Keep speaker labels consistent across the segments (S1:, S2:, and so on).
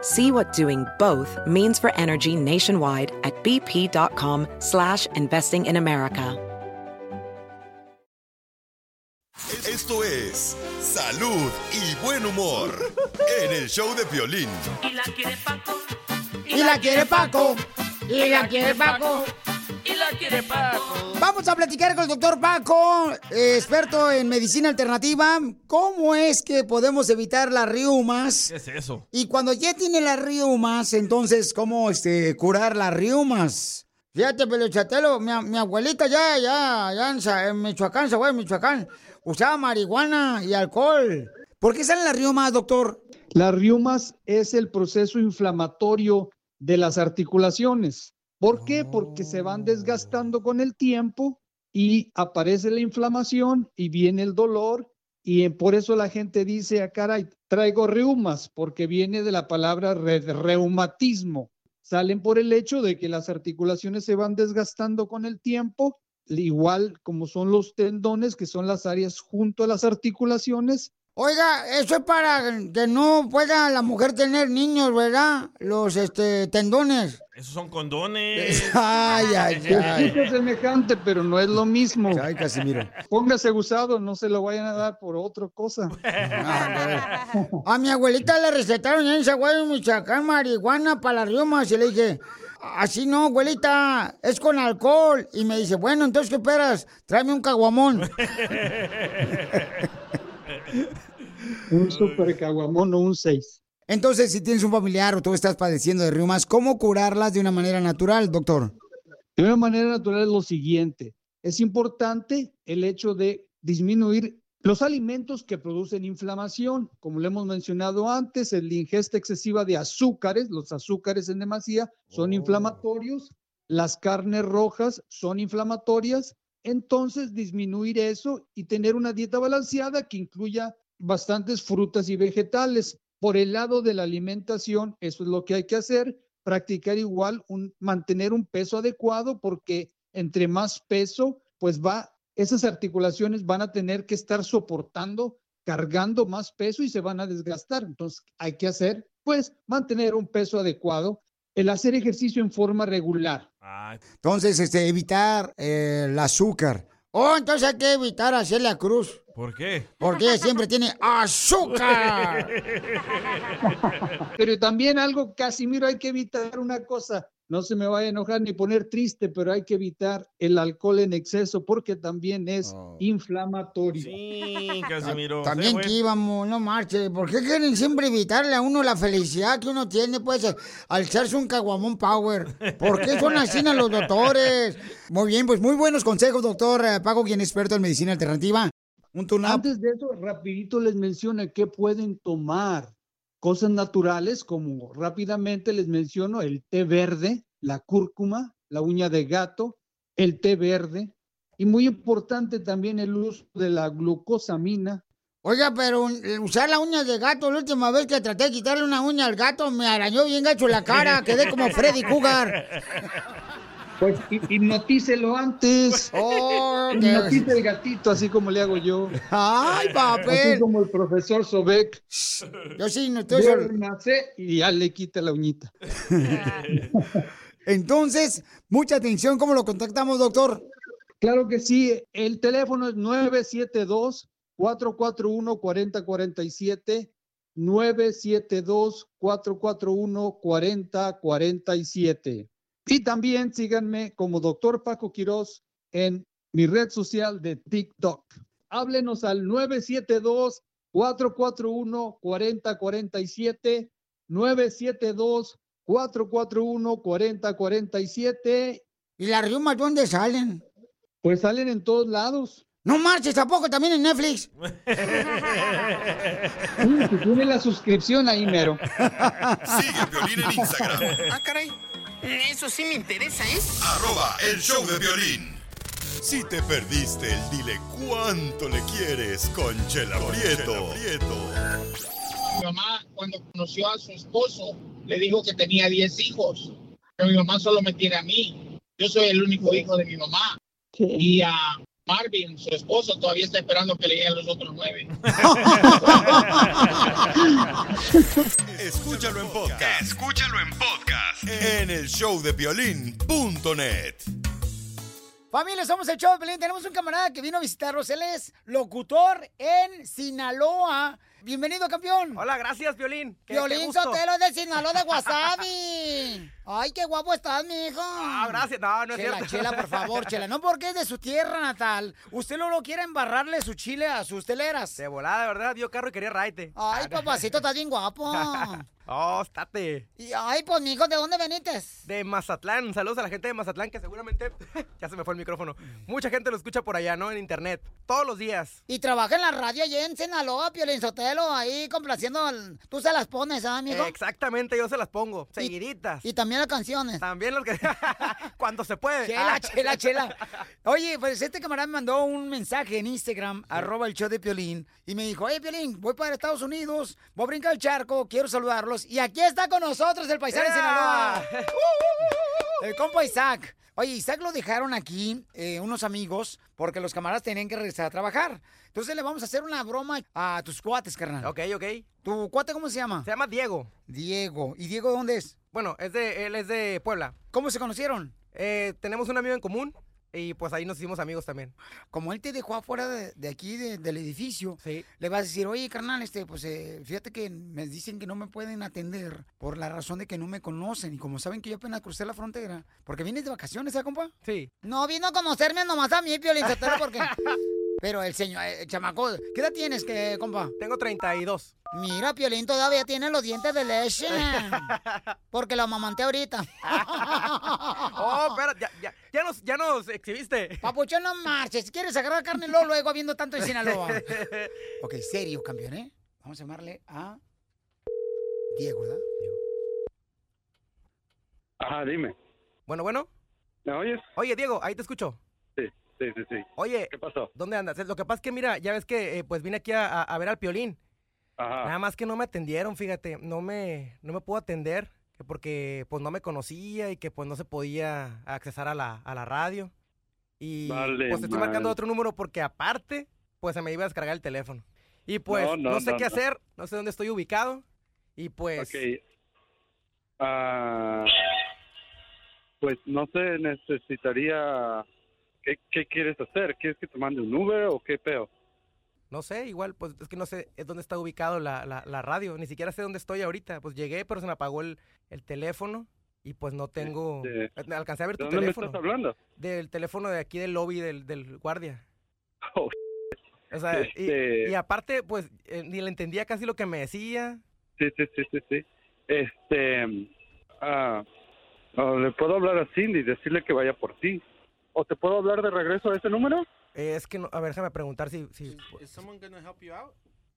S1: See what doing both means for energy nationwide at bp.com slash investing in America.
S2: Esto es salud y buen humor en el show de violín.
S3: Y la quiere Paco.
S4: Y la quiere Paco. Y la quiere Paco.
S3: Y la quiere Paco.
S4: Vamos a platicar con el doctor Paco, eh, experto en medicina alternativa. ¿Cómo es que podemos evitar las riumas?
S5: ¿Qué es eso?
S4: Y cuando ya tiene las riumas, entonces, ¿cómo este, curar las riumas? Fíjate, Pelochatelo, mi, mi abuelita ya, ya, ya en, en Michoacán, Zaguay, Michoacán, usaba marihuana y alcohol. ¿Por qué salen las riumas, doctor?
S6: Las riumas es el proceso inflamatorio de las articulaciones. ¿Por qué? Porque se van desgastando con el tiempo y aparece la inflamación y viene el dolor y por eso la gente dice, ah, caray, traigo reumas, porque viene de la palabra re- reumatismo. Salen por el hecho de que las articulaciones se van desgastando con el tiempo, igual como son los tendones, que son las áreas junto a las articulaciones,
S4: Oiga, eso es para que no pueda la mujer tener niños, ¿verdad? Los este, tendones.
S5: Esos son condones.
S4: Ay, ay,
S6: Se
S4: ay.
S6: escucha semejante, pero no es lo mismo.
S4: Ay, Casimiro.
S6: Póngase gusado, no se lo vayan a dar por otra cosa.
S4: A mi abuelita le recetaron en Zaguayo, Michoacán, marihuana para las riumas. Y le dije, así no, abuelita, es con alcohol. Y me dice, bueno, entonces, ¿qué esperas? Tráeme un caguamón.
S6: Un super caguamón o un 6.
S4: Entonces, si tienes un familiar o tú estás padeciendo de riumas, ¿cómo curarlas de una manera natural, doctor?
S6: De una manera natural es lo siguiente. Es importante el hecho de disminuir los alimentos que producen inflamación. Como lo hemos mencionado antes, el ingesta excesiva de azúcares, los azúcares en demasía son inflamatorios, las carnes rojas son inflamatorias. Entonces, disminuir eso y tener una dieta balanceada que incluya bastantes frutas y vegetales. Por el lado de la alimentación, eso es lo que hay que hacer, practicar igual, mantener un peso adecuado, porque entre más peso, pues va, esas articulaciones van a tener que estar soportando, cargando más peso y se van a desgastar. Entonces, hay que hacer, pues, mantener un peso adecuado, el hacer ejercicio en forma regular.
S4: Entonces, este, evitar eh, el azúcar. Oh, entonces hay que evitar hacerle a Cruz.
S5: ¿Por qué?
S4: Porque ella siempre tiene azúcar.
S6: Pero también algo, Casimiro, hay que evitar una cosa. No se me vaya a enojar ni poner triste, pero hay que evitar el alcohol en exceso porque también es inflamatorio.
S5: Sí, Casimiro.
S4: También que íbamos, no marche. ¿Por qué quieren siempre evitarle a uno la felicidad que uno tiene, pues, al echarse un caguamón power? ¿Por qué son así a los doctores? Muy bien, pues muy buenos consejos, doctor eh, Paco, quien es experto en medicina alternativa. Un.
S6: Antes de eso, rapidito les menciono qué pueden tomar. Cosas naturales, como rápidamente les menciono el té verde, la cúrcuma, la uña de gato, el té verde. Y muy importante también el uso de la glucosamina.
S4: Oiga, pero eh, usar la uña de gato, la última vez que traté de quitarle una uña al gato, me arañó bien gacho la cara, quedé como Freddy Cougar.
S6: Pues hi- hipnotícelo antes.
S4: Oh, qué-
S6: Hipnotice el gatito, así como le hago yo.
S4: ¡Ay,
S6: Así
S4: papel!
S6: como el profesor Sobek.
S4: Yo sí, no estoy...
S6: Duérmase y ya le quita la uñita.
S4: Entonces, mucha atención, ¿cómo lo contactamos, doctor?
S6: Claro que sí, el teléfono es 972-441-4047, 972-441-4047. Y también síganme como doctor Paco Quirós en mi red social de TikTok. Háblenos al 972-441-4047, 972-441-4047.
S4: ¿Y las riumas dónde salen?
S6: Pues salen en todos lados.
S4: No marches tampoco, también en Netflix.
S6: Si tiene la suscripción ahí, mero.
S2: Sigue a Piolín en Instagram.
S3: Ah, caray. Eso sí me interesa, ¿eh?
S2: Arroba el show de violín. Si te perdiste el dile cuánto le quieres con Chela Prieto.
S7: Mi mamá, cuando conoció a su esposo, le dijo que tenía 10 hijos. Pero mi mamá solo me tiene a mí. Yo soy el único hijo de mi mamá. Y a Marvin, su esposo, todavía está esperando que le lleguen los otros nueve.
S2: Escúchalo en podcast. Escúchalo en podcast. En el show de violín.net.
S4: Familia, somos el show de Pelín. Tenemos un camarada que vino a visitarnos. Él es locutor en Sinaloa. Bienvenido, campeón.
S8: Hola, gracias, Violín.
S4: Violín
S8: gusto.
S4: Sotelo de Sinaloa de Wasabi. Ay, qué guapo estás, mijo.
S8: Ah, gracias. No, no es
S4: Chela,
S8: cierto.
S4: chela, por favor, chela. No porque es de su tierra natal. Usted no lo quiere embarrarle su chile a sus teleras.
S8: De volada, de verdad, vio carro y quería raite.
S4: Ay, papacito, estás bien guapo.
S8: Oh, estate.
S4: Y, ay, pues, mijo, ¿de dónde veniste?
S8: De Mazatlán. Saludos a la gente de Mazatlán que seguramente. ya se me fue el micrófono. Mucha gente lo escucha por allá, ¿no? En internet. Todos los días.
S4: Y trabaja en la radio allá en Sinaloa, Piolín Sotelo, ahí complaciendo. al- Tú se las pones, ¿ah, amigo?
S8: Exactamente, yo se las pongo. Seguiditas.
S4: Y también las canciones.
S8: También los que. Cuando se puede.
S4: Chela,
S8: Ah.
S4: chela, chela. Oye, pues este camarada me mandó un mensaje en Instagram, arroba el show de Piolín, y me dijo, oye, Piolín, voy para Estados Unidos, voy a brincar el charco, quiero saludarlos. Y aquí está con nosotros el paisano de Sinaloa. El compa Isaac. Oye, Isaac lo dejaron aquí, eh, unos amigos, porque los camaradas tenían que regresar a trabajar. Entonces le vamos a hacer una broma a tus cuates, carnal.
S8: Ok, ok.
S4: ¿Tu cuate cómo se llama?
S8: Se llama Diego.
S4: Diego. ¿Y Diego dónde es?
S8: Bueno, es de, él es de Puebla.
S4: ¿Cómo se conocieron?
S8: Eh, tenemos un amigo en común y pues ahí nos hicimos amigos también.
S4: Como él te dejó afuera de, de aquí, de- del edificio,
S8: Sí.
S4: le vas a decir, oye, carnal, este, pues eh, fíjate que me dicen que no me pueden atender por la razón de que no me conocen. Y como saben que yo apenas crucé la frontera, porque vienes de vacaciones, ¿eh, compa?
S8: Sí.
S4: No vino a conocerme nomás a mí, Piolín porque... Pero el señor, el chamaco, ¿qué edad tienes, que, compa?
S8: Tengo 32.
S4: Mira, Piolín todavía tiene los dientes de leche. Porque lo amamanté ahorita.
S8: Oh, espera, ya, ya, ya nos, ya nos exhibiste.
S4: Papuchón, no marches. Si quieres agarrar carne, luego, luego, habiendo tanto en Sinaloa. Ok, serio, campeón, ¿eh? Vamos a llamarle a Diego, ¿verdad?
S9: Ajá, dime.
S8: Bueno, bueno.
S9: ¿Me oyes?
S8: Oye, Diego, ahí te escucho.
S9: Sí, sí, sí.
S8: Oye,
S9: ¿Qué pasó?
S8: ¿dónde andas? Lo que pasa es que, mira, ya ves que eh, pues vine aquí a, ver al Piolín.
S9: Ajá.
S8: Nada más que no me atendieron, fíjate. No me, no me puedo atender que porque pues no me conocía y que pues no se podía accesar a la, a la radio. Y
S9: Vale,
S8: pues estoy marcando otro número porque aparte, pues se me iba a descargar el teléfono. Y pues
S9: No,
S8: no,
S9: no,
S8: sé
S9: no,
S8: qué hacer, no sé dónde estoy ubicado. Y pues...
S9: Ok. Ah, pues no sé, necesitaría... ¿Qué, ¿Qué quieres hacer? ¿Quieres que te mande un Uber o qué peo?
S8: No sé, igual, pues es que no sé es dónde está ubicado la, la, la radio. Ni siquiera sé dónde estoy ahorita. Pues llegué, pero se me apagó el, el teléfono y pues no tengo...
S9: Este,
S8: Alcancé a ver
S9: ¿De
S8: tu
S9: dónde
S8: teléfono.
S9: estás hablando?
S8: Del teléfono de aquí del lobby del, del guardia.
S9: Oh,
S8: O sea, y-
S9: Este-
S8: y, aparte, pues eh, ni le entendía casi lo que me decía.
S9: sí, sí, sí, sí, sí. Este... Ah, ¿Le puedo hablar a Cindy y decirle que vaya por ti? ¿O te puedo hablar de regreso a ese número?
S8: Eh, es que, no, a ver, déjame preguntar si... si
S5: Is someone gonna help you out?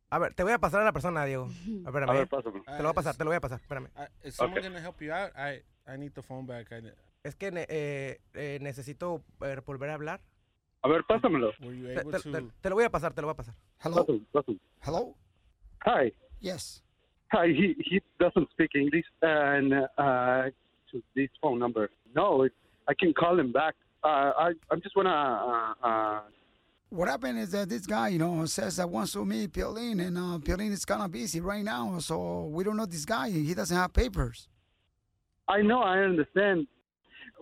S8: a ver, te voy a pasar a la persona, Diego. A ver,
S9: A ver, pásame.
S8: Te lo voy a pasar, te lo voy a pasar, espérame.
S5: Uh, is someone
S9: Okay.
S5: gonna help you out? I I need the phone back. I,
S8: Es que eh, eh, necesito eh, volver a hablar.
S9: A ver, pásamelo.
S5: were you
S8: Te,
S5: able
S8: te-
S5: to?
S8: te- te lo voy a pasar, te lo voy a pasar.
S4: Hello?
S9: Pásame, pásame.
S4: Hello?
S9: Hi.
S4: Yes.
S9: Hi, he he doesn't speak English and uh to this phone number. No, it, I can call him back. Uh, I I'm just wanna uh, uh
S4: What happened is that this guy, you know, says that wants to meet Piolín, and uh, is kind of busy right now, so we don't know this guy. He doesn't have papers.
S9: I know I understand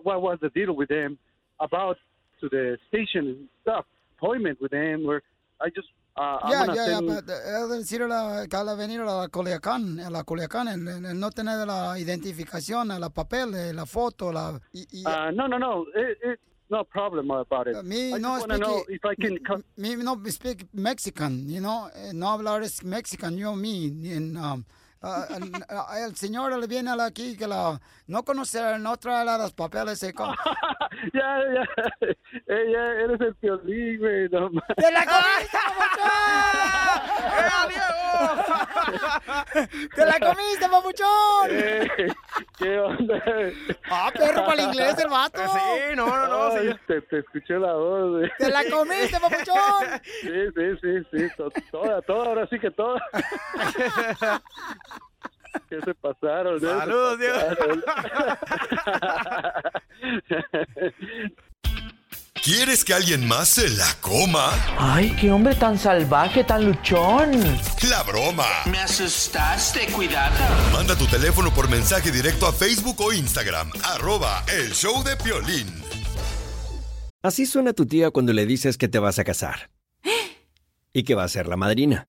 S9: what was the deal with him about to the station and stuff. Appointment with him where I just send
S4: but uh, él decir la, que al venir a la Culiacán, a la Culiacán, el, el- el no tener la identificación, la papel, eh, la foto, la... Y, y-
S9: uh no no no it, it no problem about it.
S4: Me
S9: I
S4: no
S9: to know if I can come.
S4: Me no speak Mexican, you know, eh, no hablar es Mexican, yo me. En, um, el, ah, el señor le viene a la aquí que la no conoce, no trae los papeles. eh, co-
S9: Ya, ya, eh, ya, eres el piolín, güey. No,
S4: ¡Te la comiste, ¡Te la comiste, papuchón!
S9: Eh, ¿Qué onda?
S4: Ah, perro, para el inglés el vato.
S8: Sí, no, no, no.
S9: Ay,
S8: sí.
S9: te, te escuché la voz, güey.
S4: ¡Te la comiste, papuchón!
S9: Sí, sí, sí, sí, to- toda, toda, ahora sí que toda. ¿Qué se pasaron? ¿eh?
S8: Saludos,
S9: pasaron.
S2: ¿Quieres que alguien más se la coma?
S10: Ay, qué hombre tan salvaje, tan luchón.
S2: La broma.
S3: Me asustaste, cuidado.
S2: Manda tu teléfono por mensaje directo a Facebook o Instagram. Arroba el show de Piolín.
S11: Así suena tu tía cuando le dices que te vas a casar. Y que va a ser la madrina.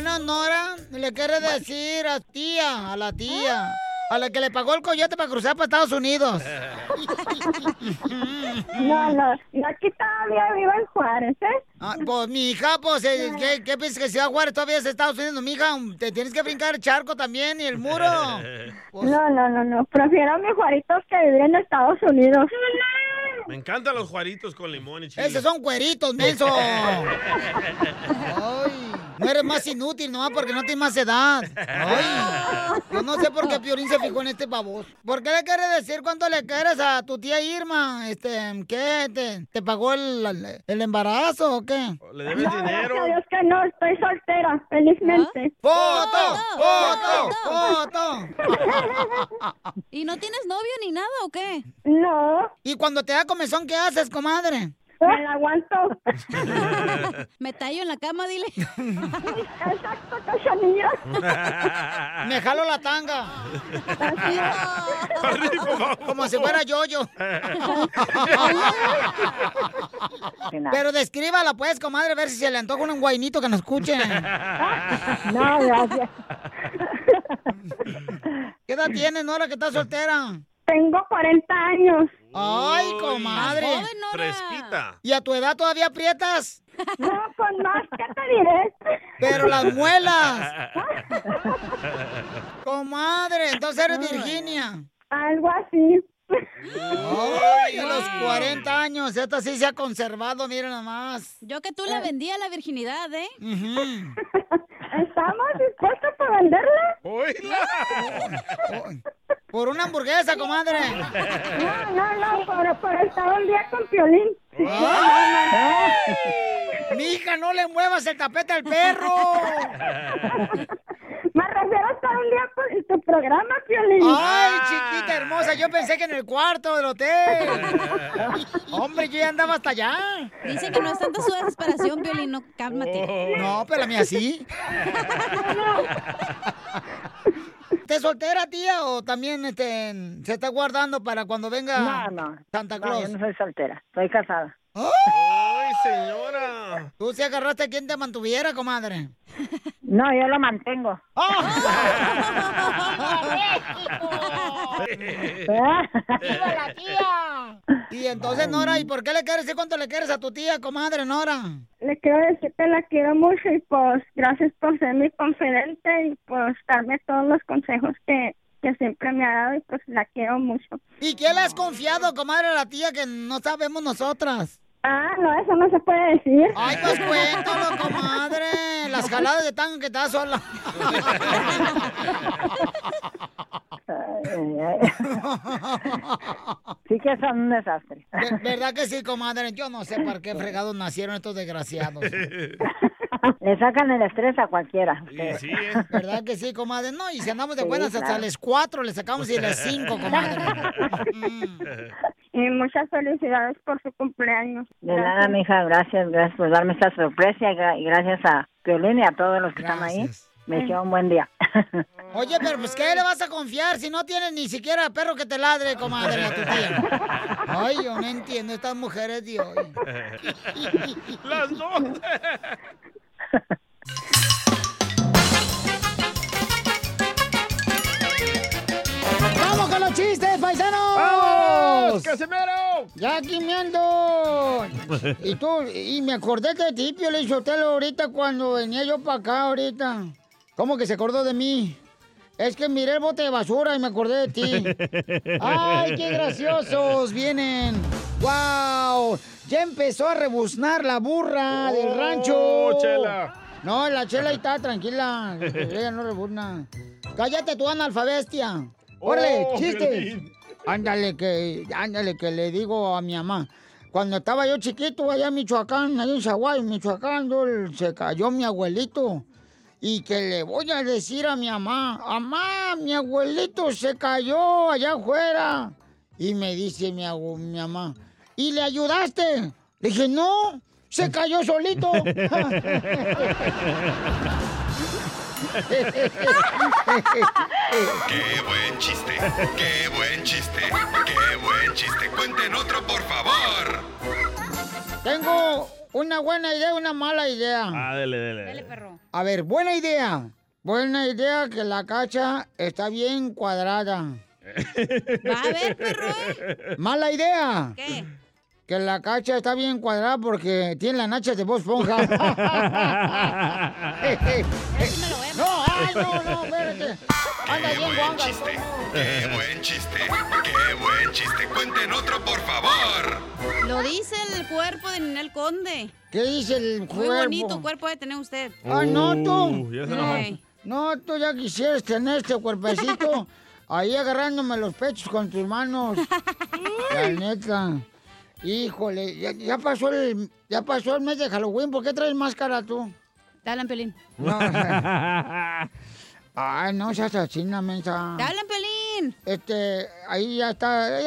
S4: Bueno, Nora, le quiere decir a tía, a la tía, a la que le pagó el coyote para cruzar para Estados Unidos.
S12: No, no, yo aquí todavía vivo en Juárez, ¿eh?
S4: Ah, pues, mi hija, pues, eh, ¿qué, qué piensas que Ciudad Juárez todavía es Estados Unidos, mi hija? Te tienes que brincar el charco también y el muro.
S12: No, no, no, no, prefiero a mis Juaritos que vivir en Estados Unidos.
S5: Me encantan los juaritos con limón y chile.
S4: Esos son cueritos, menso. Ay, no eres más inútil nomás porque no tienes más edad. Ay, yo no sé por qué Piorín se fijó en este baboso. ¿Por qué le quieres decir cuánto le quieres a tu tía Irma? Este, ¿qué? ¿Te, te pagó el, el embarazo o qué?
S5: ¿Le
S12: No, gracias a Dios que no, estoy soltera, felizmente.
S4: ¡Foto! ¡Foto! ¡Foto!
S13: ¿Y no tienes novio ni nada o qué?
S12: No.
S4: ¿Y cuando te da comezón, qué haces, comadre?
S12: Me la aguanto.
S13: Me tallo en la cama, dile.
S12: Exacto, cachanilla.
S4: Me jalo la tanga. Como si fuera yo-yo. Pero descríbala, pues, comadre, a ver si se le antoja un guainito que nos escuche.
S12: No, gracias.
S4: ¿Qué edad tienes, Nora, que estás soltera?
S12: Tengo 40 años.
S4: Ay, comadre.
S5: Fresquita.
S4: ¿Y a tu edad todavía aprietas?
S12: No, con más, ¿qué te diré?
S4: Pero las muelas. Comadre, entonces eres Virginia.
S12: Algo así.
S4: Ay, a los 40 años, esta sí se ha conservado, miren nomás.
S13: Yo que tú le vendía la virginidad, ¿eh?
S12: ¿Estamos dispuestos para venderla?
S4: Por una hamburguesa, comadre.
S12: No, no, no, por, por estar un día con Piolín.
S4: Mija, no le muevas el tapete al perro.
S12: refiero todo el día por tu programa, Piolín.
S4: Ay, chiquita hermosa, yo pensé que en el cuarto del hotel. Hombre, yo ya andaba hasta allá.
S13: Dice que no es tanta su desesperación, Piolín, no, cálmate.
S4: No, pero a mí así. ¿Te soltera, tía, o también este, se está guardando para cuando venga Santa Claus?
S14: No, yo no soy soltera, soy casada.
S5: ¡Ay, señora!
S4: Tú se agarraste a quien te mantuviera, comadre.
S14: No, yo lo mantengo.
S4: ¡Ah! Y entonces, Nora, ¿y por qué le quieres y cuánto le quieres a tu tía, comadre, Nora?
S12: Le quiero decir que la quiero mucho y pues gracias por ser mi confidente y pues darme todos los consejos que que siempre me ha dado y pues la quiero mucho.
S4: ¿Y qué le has confiado, comadre, a la tía que no sabemos nosotras?
S12: Ah, no, eso no se puede decir.
S4: Ay, pues cuéntalo, comadre. Las jaladas de tango que te das sola.
S14: Sí que son un desastre.
S4: ¿Verdad que sí, comadre? Yo no sé por qué fregados nacieron estos desgraciados.
S14: Le sacan el estrés a cualquiera. Sí, sí, ¿eh?
S4: ¿Verdad que sí, comadre? No, y si andamos de buenas hasta las 4 le sacamos y las cinco comadre. Mm.
S12: Y muchas felicidades por su cumpleaños.
S14: De nada, mija, gracias, gracias por darme esta sorpresa y gracias a Violín y a todos los que están ahí. Me queda un buen día.
S4: Oye, pero pues ¿qué le vas a confiar si no tienes ni siquiera perro que te ladre, comadre, a tu tía? Ay, yo no entiendo estas mujeres de hoy.
S5: Las dos.
S4: los chistes, paisanos!
S5: ¡Vamos, Casimiro!
S4: ¡Ya quimiendo! y tú, y me acordé de ti, Pio Sotelo, ahorita cuando venía yo para acá, ahorita. ¿Cómo que se acordó de mí? Es que miré el bote de basura y me acordé de ti. ¡Ay, qué graciosos vienen! ¡Wow! Ya empezó a rebuznar la burra del
S5: oh, rancho. Chela!
S4: No, la chela ahí está, tranquila. Ella no rebuzna. Cállate tú, analfabestia. ¡Órale,
S5: oh,
S4: chiste! Ándale que, ándale que le digo a mi mamá. Cuando estaba yo chiquito allá en Michoacán, allá en Chihuahua, en Michoacán, se cayó mi abuelito. Y que le voy a decir a mi mamá, mamá, mi abuelito se cayó allá afuera. Y me dice mi, mi mamá, ¿y le ayudaste? Le dije, no, se cayó solito.
S2: ¡Qué buen chiste! ¡Qué buen chiste! ¡Qué buen chiste! ¡Cuenten otro, por favor!
S4: Tengo una buena idea y una mala idea.
S5: Ah, dele, dele.
S13: Dele, perro.
S4: A ver, buena idea. Buena idea que la cacha está bien cuadrada.
S13: Va a ver, perro. Eh.
S4: Mala idea.
S13: ¿Qué?
S4: que la cacha está bien cuadrada porque tiene las nachas de voz ponja. no, ay, no, no, espérate. Anda bien,
S2: buen chiste. Qué buen chiste. Qué buen chiste. Cuenten otro, por favor.
S13: Lo dice el cuerpo de Ninel Conde.
S4: ¿Qué dice el cuerpo?
S13: Muy bonito cuerpo de tener usted.
S4: Ah, no, tú. No, tú ya quisieras tener este cuerpecito ahí agarrándome los pechos con tus manos. la neta. Híjole, ya, pasó el, ya pasó el mes de Halloween, ¿por qué traes máscara tú?
S13: Dale, Pelín.
S4: No, Ay, no seas asesina, mensa.
S13: Dale, Pelín.
S4: Este, ahí ya está,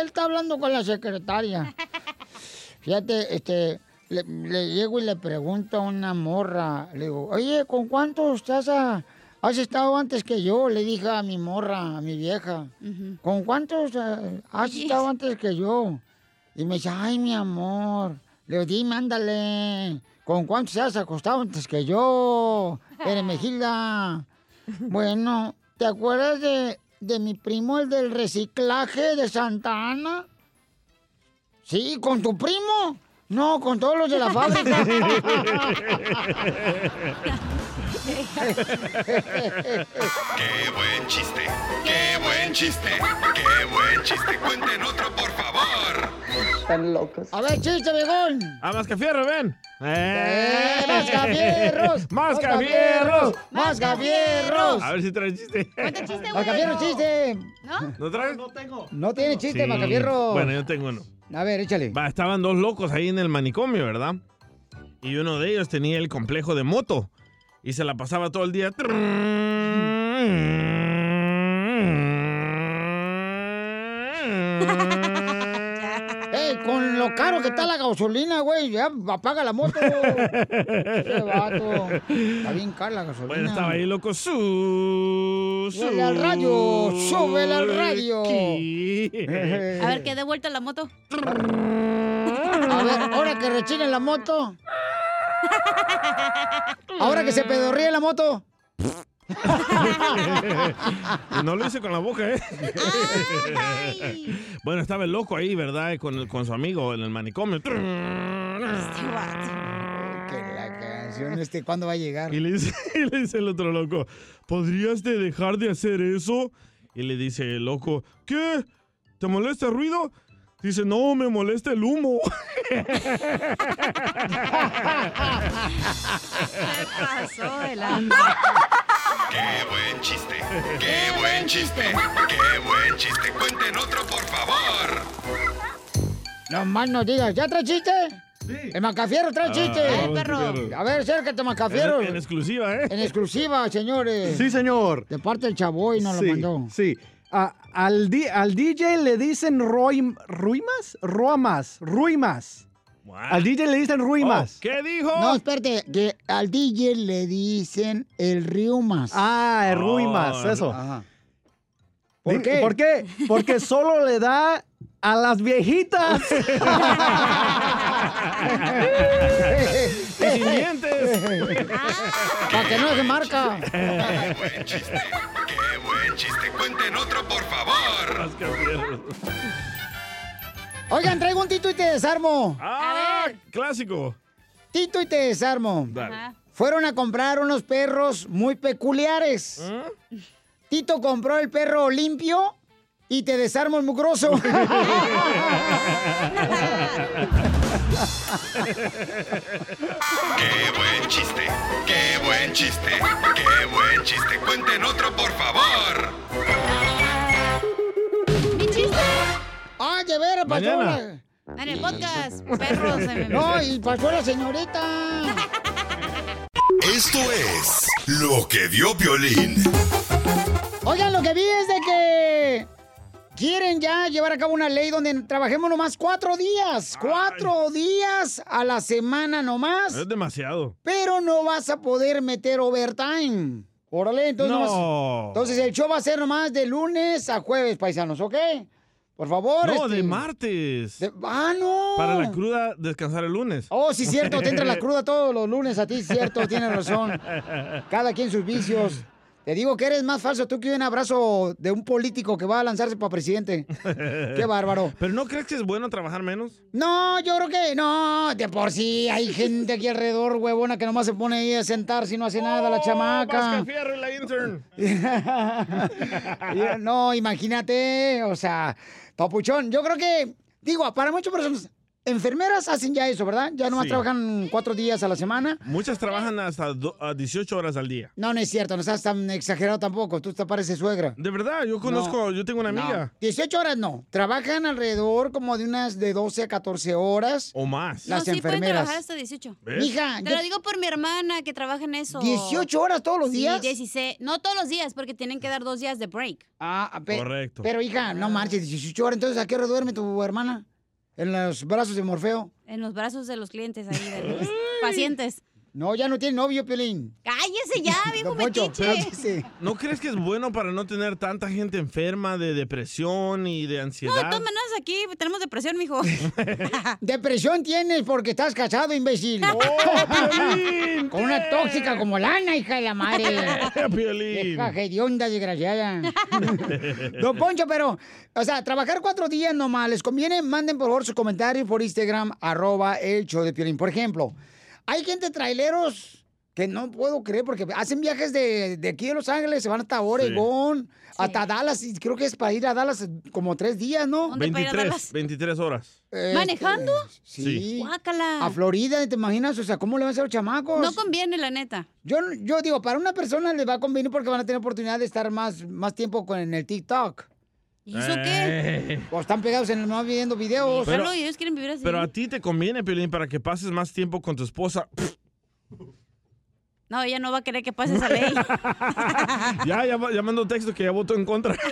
S4: él está hablando con la secretaria. Fíjate, este, le, llego y le pregunto a una morra, le digo, oye, ¿con cuántos estás has estado antes que yo? Le dije a mi morra, a mi vieja, ¿con cuántos eh, has estado antes que yo? Y me dice, ay, mi amor. Le digo, dime, ándale. ¿Con cuánto se has acostado antes que yo? Eres Mejilda. Bueno, ¿te acuerdas de, de mi primo, el del reciclaje de Santa Ana? Sí, ¿con tu primo? No, con todos los de la fábrica.
S2: ¡Qué buen chiste! ¡Qué buen chiste! ¡Qué buen chiste! ¡Cuenten otro, por favor!
S4: Están locos. A ver, chiste, viejón.
S5: Ah, A Mascafierro, ven.
S4: ¡Eh! ¡Mascafierros!
S5: ¡Mascafierros!
S4: ¡Mascafierros!
S5: A ver si trae chiste.
S13: ¿Cuánto chiste, güey?
S4: Mascafierro, chiste.
S13: ¿No?
S5: ¿No traes?
S15: No tengo.
S4: No tiene chiste,
S5: sí.
S4: Mascafierro.
S5: Bueno, yo tengo uno.
S4: A ver, échale.
S5: Va, estaban dos locos ahí en el manicomio, ¿verdad? Y uno de ellos tenía el complejo de moto y se la pasaba todo el día.
S4: Hey, con lo caro que está la gasolina, güey, ya apaga la moto. Qué vato. Está bien cara la gasolina.
S5: Bueno, estaba ahí loco. Su,
S4: Súbele al radio, súbele al radio.
S13: A ver, que dé vuelta la moto.
S4: A ver, ahora que rechinen la moto. Ahora que se pedorríe la moto.
S5: no lo hice con la boca, ¿eh? bueno, estaba el loco ahí, ¿verdad? Con, el- con su amigo en el manicomio.
S4: Que la canción este, ¿cuándo va a llegar?
S5: Y le dice, y le dice el otro loco, ¿podrías de dejar de hacer eso? Y le dice el loco, ¿qué? ¿Te molesta el ruido? Dice, no, me molesta el humo.
S13: pasó de
S2: ¡Qué buen chiste! ¡Qué buen chiste! ¡Qué buen chiste! ¡Cuenten otro, por favor!
S4: No más no digas, ¿ya trae chiste? El Macafierro trae
S5: Ah,
S4: chiste.
S5: Ay, perro.
S4: A ver, acércate, Macafierro.
S5: En- en exclusiva, ¿eh?
S4: En exclusiva, señores.
S15: Sí, señor.
S4: De parte del chavoy nos
S15: sí,
S4: lo mandó.
S15: Sí. A- al, di- al DJ le dicen roim, ruimas, ruamas, ruimas. Al DJ le dicen ruimas.
S5: Oh, ¿Qué dijo?
S4: No, espérate, que al DJ le dicen el riumas.
S15: Ah, el ruimas, eso.
S4: ¿Por qué?
S15: ¿Por qué? Porque solo le da a las viejitas.
S5: Y sin dientes.
S4: Para que no se marca.
S2: ¡Qué buen chiste! ¡Cuenten otro, por favor!
S4: Oigan, traigo un Tito y te desarmo.
S5: Ah, clásico.
S4: Tito y te desarmo.
S5: Dale.
S4: Fueron a comprar unos perros muy peculiares.
S5: ¿Mm?
S4: Tito compró el perro limpio y te desarmo el mugroso.
S2: ¡Qué buen chiste! ¡Qué buen chiste! ¡Qué buen chiste! ¡Cuenten otro, por favor!
S13: ¡Mi chiste!
S4: ¡Ay, de veras, la-
S13: En el podcast, perros. eh,
S4: No, y pasó la señorita.
S2: Esto es lo que vio Piolín.
S4: Oigan, lo que vi es de que quieren ya llevar a cabo una ley donde trabajemos nomás cuatro días. Cuatro días a la semana nomás.
S5: Es demasiado.
S4: Pero no vas a poder meter overtime. Órale, entonces
S5: No.
S4: nomás- Entonces el show va a ser nomás de lunes a jueves, paisanos, ¿ok? Por favor.
S5: No,
S4: este-
S5: de martes.
S4: Ah, no.
S5: Para la cruda, descansar el lunes.
S4: Oh, sí, cierto, te entra la cruda todos los lunes a ti, cierto, tienes razón. Cada quien sus vicios. Te digo que eres más falso tú que un abrazo de un político que va a lanzarse para presidente. Qué bárbaro.
S5: ¿Pero no crees que es bueno trabajar menos?
S4: No, yo creo que no. De por sí hay gente aquí alrededor, huevona, que nomás se pone ahí a sentar si no hace nada la chamaca.
S5: Vasca Fierro y la intern.
S4: no, imagínate, o sea, papuchón, yo creo que, digo, para muchas personas, enfermeras hacen ya eso, ¿verdad? Ya nomás
S5: Sí.
S4: trabajan cuatro días a la semana.
S5: Muchas trabajan hasta do- a 18 horas al día.
S4: No, no es cierto, no estás tan exagerado tampoco, tú te pareces suegra.
S5: De verdad, yo conozco, yo tengo una
S4: No,
S5: amiga.
S4: 18 horas no, trabajan alrededor como de unas de 12 a 14 horas.
S5: O más.
S4: Las
S13: no, sí pueden
S4: enfermeras.
S13: trabajar hasta 18.
S4: ¿Ves? Mija,
S13: Te
S4: yo-
S13: lo digo por mi hermana que trabaja en eso.
S4: 18 horas todos los
S13: Sí,
S4: días.
S13: 16. No todos los días, porque tienen que dar dos días de break.
S4: Ah, pe-
S5: Correcto.
S4: Pero hija, no marches, 18 horas, entonces ¿a qué hora duerme tu hermana? En los brazos de Morfeo.
S13: En los brazos de los clientes ahí, de los pacientes.
S4: No, ya no tiene novio, Pelín.
S13: Cállese ya, viejo metiche.
S4: cállese.
S5: ¿No crees que es bueno para no tener tanta gente enferma de depresión y de
S13: No, de
S5: ansiedad?
S13: todas maneras aquí tenemos depresión, mijo.
S4: Depresión tienes porque estás casado, imbécil.
S5: Piolín!
S4: Con una tóxica como lana, hija de la madre.
S5: Piolín.
S4: Vieja hedionda, desgraciada. Don Poncho, pero, o sea, trabajar cuatro días nomás, ¿les conviene? Manden por favor sus comentarios por Instagram, arroba el show de Piolín. Por ejemplo, hay gente traileros que no puedo creer porque hacen viajes de, de aquí de Los Ángeles, se van hasta Oregón, hasta Dallas, y creo que es para ir a Dallas como tres días, ¿no?
S5: 23, 23 horas.
S4: Este,
S13: ¿Manejando?
S4: Sí.
S13: Guácala.
S4: A Florida, ¿te imaginas? O sea, ¿cómo le van a hacer a los chamacos?
S13: No conviene, la neta.
S4: Yo, yo digo, para una persona le va a convenir porque van a tener oportunidad de estar más, más tiempo con en el TikTok.
S13: ¿Y eso qué?
S5: Eh.
S4: O están pegados en el más viendo videos.
S5: Pero-
S13: ellos quieren vivir así.
S5: Pero a ti te conviene, Piolín, para que pases más tiempo con tu esposa.
S13: No, ella no va a querer que pase esa ley.
S5: Ya, ya, ya mandó texto que ya votó en contra.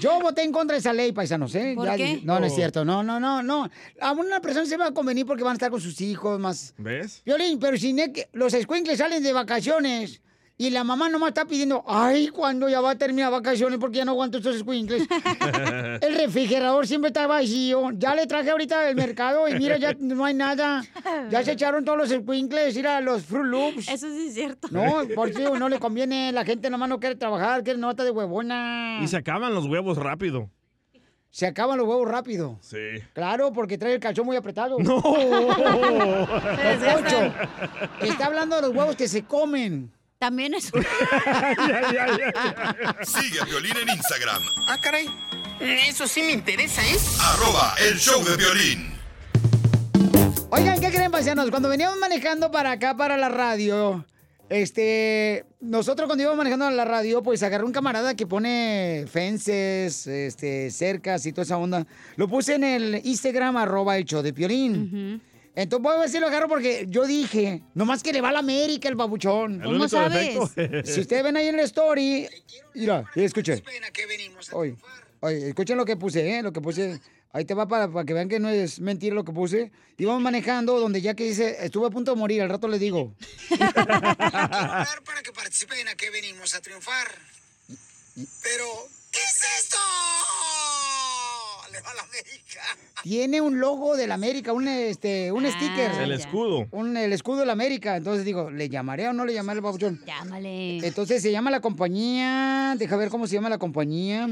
S4: Yo voté en contra de esa ley, paisanos, ¿eh?
S13: ¿Por
S4: Ya-
S13: qué?
S4: No, no es
S5: Oh.
S4: cierto. No, no, no, no. A una persona se va a convenir porque van a estar con sus hijos más.
S5: ¿Ves?
S4: Violín, pero si los escuincles salen de vacaciones y la mamá nomás está pidiendo, ay, ¿cuándo ya va a terminar vacaciones? Porque ya no aguanto estos escuincles. El refrigerador siempre está vacío. Ya le traje ahorita del mercado y mira, ya no hay nada. Ya se echaron todos los escuincles, ir a los Fruit Loops.
S13: Eso sí es cierto.
S4: No, por eso no le conviene. La gente nomás no quiere trabajar, quiere nota de huevona.
S5: Y se acaban los huevos rápido.
S4: Se acaban los huevos rápido.
S5: Sí.
S4: Claro, porque trae el calzón muy apretado.
S5: No.
S4: Poncho, está hablando de los huevos que se comen.
S13: También es.
S2: Sigue a Piolín en Instagram,
S3: Ah, caray. Eso sí me interesa, ¿eh?
S2: arroba el show de violín.
S4: Oigan, ¿qué creen, paisanos? Cuando veníamos manejando para acá, para la radio, este, nosotros cuando íbamos manejando la radio, pues agarré un camarada que pone fences, este, cercas y toda esa onda. Lo puse en el Instagram, arroba el show de Piolín. Entonces, voy a ver si lo agarro porque yo dije, nomás que le va a la América el babuchón.
S5: El ¿Cómo único sabes? defecto.
S4: si ustedes ven ahí en la story, mira, escuchen. Oye, escuchen lo que puse, ¿eh? Lo que puse. Ahí te va para, para que vean que no es mentira lo que puse. Íbamos manejando donde ya que dice, estuve a punto de morir, al rato le digo.
S16: para que participen a qué venimos a triunfar. Pero, ¿qué es esto? Va a la América.
S4: Tiene un logo de la América, un este, un sticker.
S5: El escudo.
S4: Un, el escudo de la América. Entonces digo, ¿le llamaré o no le llamaré al babuchón?
S13: Llámale.
S4: Entonces se llama la compañía. Deja ver cómo se llama la compañía.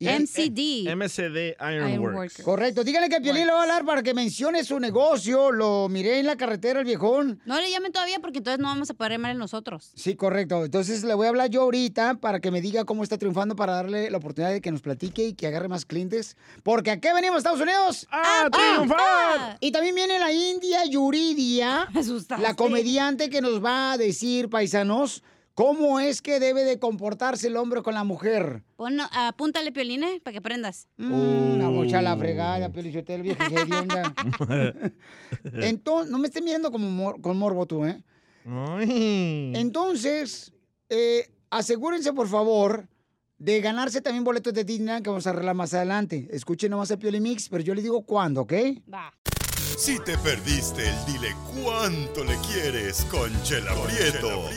S13: MCD.
S5: MCD Ironworks.
S4: Correcto. Dígale que Piolín le va a hablar para que mencione su negocio. Lo miré en la carretera, el viejón.
S13: No le llamen todavía porque entonces no vamos a poder llamar nosotros.
S4: Sí, correcto. Entonces le voy a hablar yo ahorita para que me diga cómo está triunfando para darle la oportunidad de que nos platique y que agarre más clientes. Porque aquí venimos, Estados Unidos.
S5: ¡A triunfar!
S4: Y también viene la India Yuridia, la comediante que nos va a decir, paisanos, cómo es que debe de comportarse el hombre con la mujer.
S13: Pon, apúntale, Pioline, para que aprendas.
S4: Mm, la bocha a la fregada, Piolichotel, viejo hedionda. Entonces, no me estés mirando como mor- con morbo tú, ¿eh? Entonces, eh, asegúrense, por favor, de ganarse también boletos de Disneyland que vamos a arreglar más adelante. Escuchen nomás a Pioli Mix, pero yo le digo cuándo, ¿ok?
S13: Va.
S2: Si te perdiste el dile cuánto le quieres con Chela Prieto.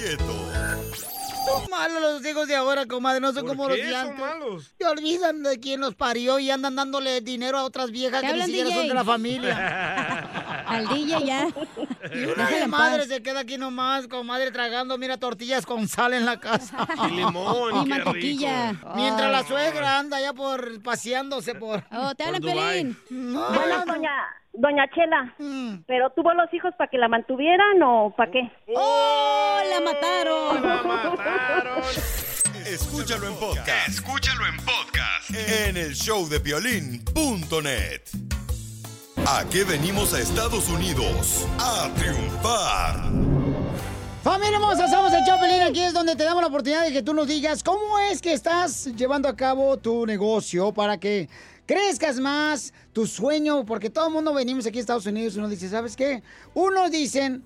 S4: Son malos los hijos de ahora, comadre, no son
S5: ¿Por
S4: como
S5: qué
S4: los de
S5: son
S4: antes.
S5: malos?
S4: Se olvidan de quién los parió y andan dándole dinero a otras viejas que ni
S13: hablan,
S4: siquiera son
S13: DJ.
S4: de la familia.
S13: Al DJ ya.
S4: Y una
S13: Déjala
S4: de
S13: en
S4: madre
S13: paz.
S4: se queda aquí nomás, comadre, tragando, mira, tortillas con sal en la casa.
S5: Y limón,
S13: Y
S5: qué
S13: mantequilla.
S5: rico.
S4: Mientras la suegra anda ya por paseándose por...
S13: Oh, te hablan.
S17: Bueno, doña, doña Chela,
S4: Mm.
S17: ¿pero tuvo los hijos para que la mantuvieran o para qué?
S13: ¡Oh, la mataron!
S5: La mataron.
S2: Escúchalo en podcast. Escúchalo en podcast. En el showdepiolín.net. ¿A qué venimos a Estados Unidos? A triunfar.
S4: Familia hermosa, somos el Chapelín. Aquí es donde te damos la oportunidad de que tú nos digas cómo es que estás llevando a cabo tu negocio para que crezcas más tu sueño. Porque todo el mundo venimos aquí a Estados Unidos y uno dice, ¿sabes qué? Unos dicen,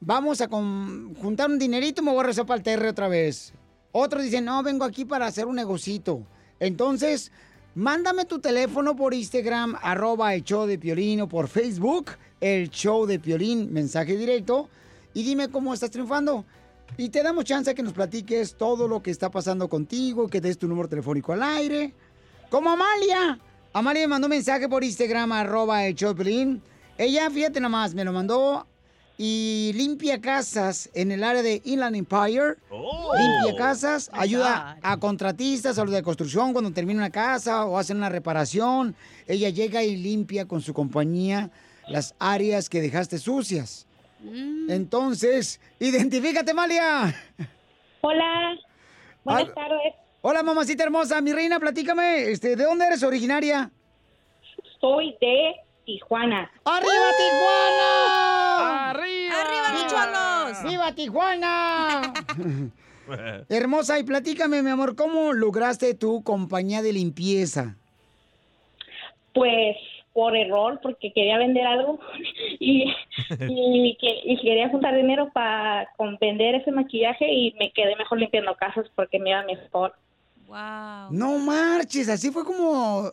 S4: vamos a juntar un dinerito y me voy a rezar para el TR otra vez. Otros dicen, no, vengo aquí para hacer un negocito. Entonces, mándame tu teléfono por Instagram, arroba el show de Piolín, o por Facebook, el show de Piolín, mensaje directo, y dime cómo estás triunfando. Y te damos chance que nos platiques todo lo que está pasando contigo, que des tu número telefónico al aire. Como Amalia. Amalia me mandó un mensaje por Instagram, arroba el Piolín. Ella, fíjate nomás, me lo mandó y limpia casas en el área de Inland Empire. Limpia casas, ayuda a contratistas, a los de construcción cuando termina una casa o hacen una reparación. Ella llega y limpia con su compañía las áreas que dejaste sucias.
S13: Mm.
S4: Entonces, identifícate, Malia.
S17: Hola, buenas
S4: Al-
S17: tardes.
S4: Hola, mamacita hermosa. Mi reina, platícame, este, ¿de dónde eres originaria?
S17: Soy de Tijuana.
S4: ¡Arriba, Tijuana!
S5: ¡Arriba!
S13: ¡Arriba, cholos!
S4: ¡Viva Tijuana! Hermosa, y platícame, mi amor, ¿cómo lograste tu compañía de limpieza?
S17: Pues por error porque quería vender algo y, y, que- y quería juntar dinero para vender ese maquillaje y me quedé mejor limpiando casas porque me iba mejor.
S13: Wow.
S4: No marches, así fue como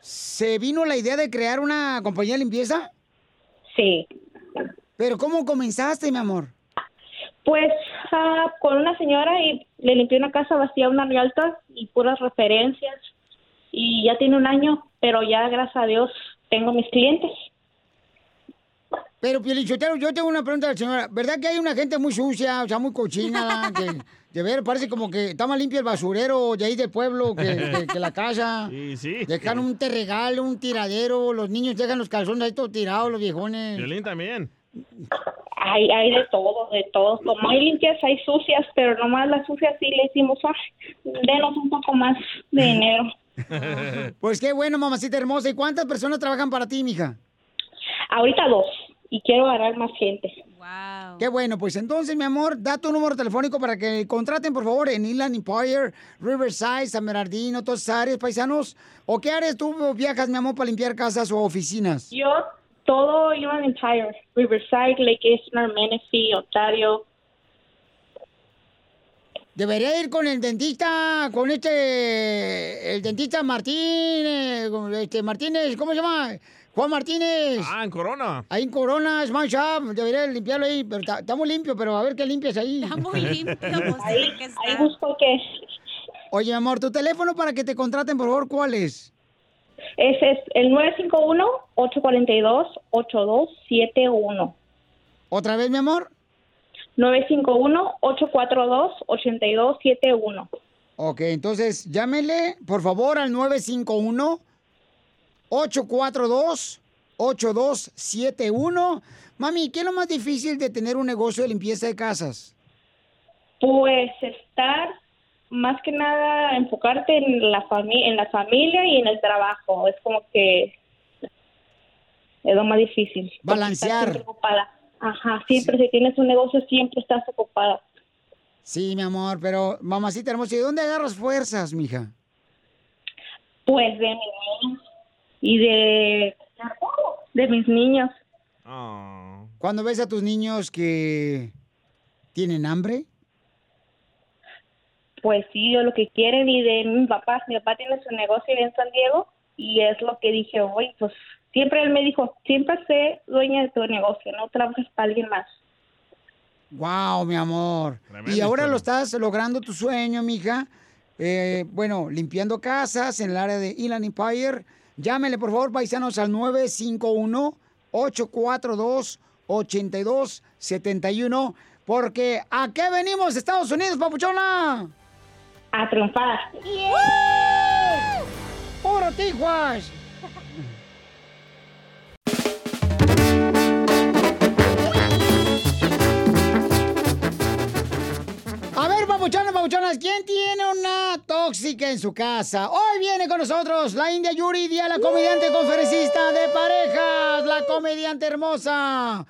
S4: se vino la idea de crear una compañía de limpieza.
S17: Sí.
S4: Pero ¿cómo comenzaste, mi amor?
S17: Pues ah, con una señora y le limpié una casa vacía, una realta y puras referencias. Y ya tiene un año, pero ya gracias a Dios tengo mis clientes.
S4: Pero, Pielichotero, yo tengo una pregunta a la señora. ¿Verdad que hay una gente muy sucia, o sea, muy cochina, que de ver parece como que está más limpio el basurero de ahí del pueblo que, que- que la casa?
S5: Sí, sí.
S4: Dejan un terregal, un tiradero, los niños dejan los calzones ahí todos tirados, los viejones.
S5: Violín también.
S17: Hay, hay de todo, de todo. Como hay limpias, hay sucias, pero nomás las sucias sí le decimos, "Ay, denos un poco más de dinero.
S4: Pues qué bueno, mamacita hermosa. ¿Y cuántas personas trabajan para ti, mija?
S17: Ahorita dos, y quiero agarrar más gente.
S4: Qué bueno, pues entonces, mi amor, da tu número telefónico para que contraten, por favor, en Inland Empire, Riverside, San Bernardino, todas esas áreas, paisanos. ¿O qué áreas tú viajas, mi amor, para limpiar casas o oficinas?
S17: Yo, todo Inland Empire, Riverside, Lake Eastern, Menifee, Ontario.
S4: Debería ir con el dentista, con este, el dentista Martín, con este Martínez, ¿cómo se llama? Juan Martínez.
S5: Ah, en Corona.
S4: Ahí en Corona, Smile Shop, debería limpiarlo ahí, pero está está muy limpio, pero a ver qué limpias ahí. Está
S13: muy limpio, pues,
S17: Ahí, ahí busco que
S4: Oye, mi amor, tu teléfono para que te contraten, por favor, ¿cuál es?
S17: ese es el 951-842-8271.
S4: ¿Otra vez, mi amor?
S17: 951-842-8271.
S4: Ok, entonces llámele, por favor, al 951-842-8271. Mami, ¿qué es lo más difícil de tener un negocio de limpieza de casas?
S17: Pues estar más que nada enfocarte en la familia, en la familia y en el trabajo. Es como que es lo más difícil.
S4: Balancear.
S17: ocupada. Ajá, siempre si tienes un negocio siempre estás ocupada.
S4: Sí, mi amor, pero mamacita hermosa, ¿y de dónde agarras fuerzas, mija?
S17: Pues de niños y de de mis niños.
S4: Cuando ves a tus niños que tienen hambre,
S17: Pues sí, yo lo que quieren y de mi papá, mi papá tiene su negocio en San Diego y es lo que dije hoy, pues siempre él me dijo, siempre sé dueña de tu negocio, no trabajes para alguien más.
S4: wow, mi amor. Y ahora
S17: historia.
S4: lo estás logrando tu sueño, mija. Eh, bueno, limpiando casas en el área de Inland Empire. Llámele, por favor, paisanos, al 951-842-8271. Porque ¿a qué venimos, Estados Unidos, papuchona?
S17: A triunfar.
S4: ¡Puro Tijuas! A ver, papuchones, papuchonas, ¿quién tiene una tóxica en su casa? Hoy viene con nosotros la India Yuridia, la comediante conferencista de parejas, la comediante hermosa.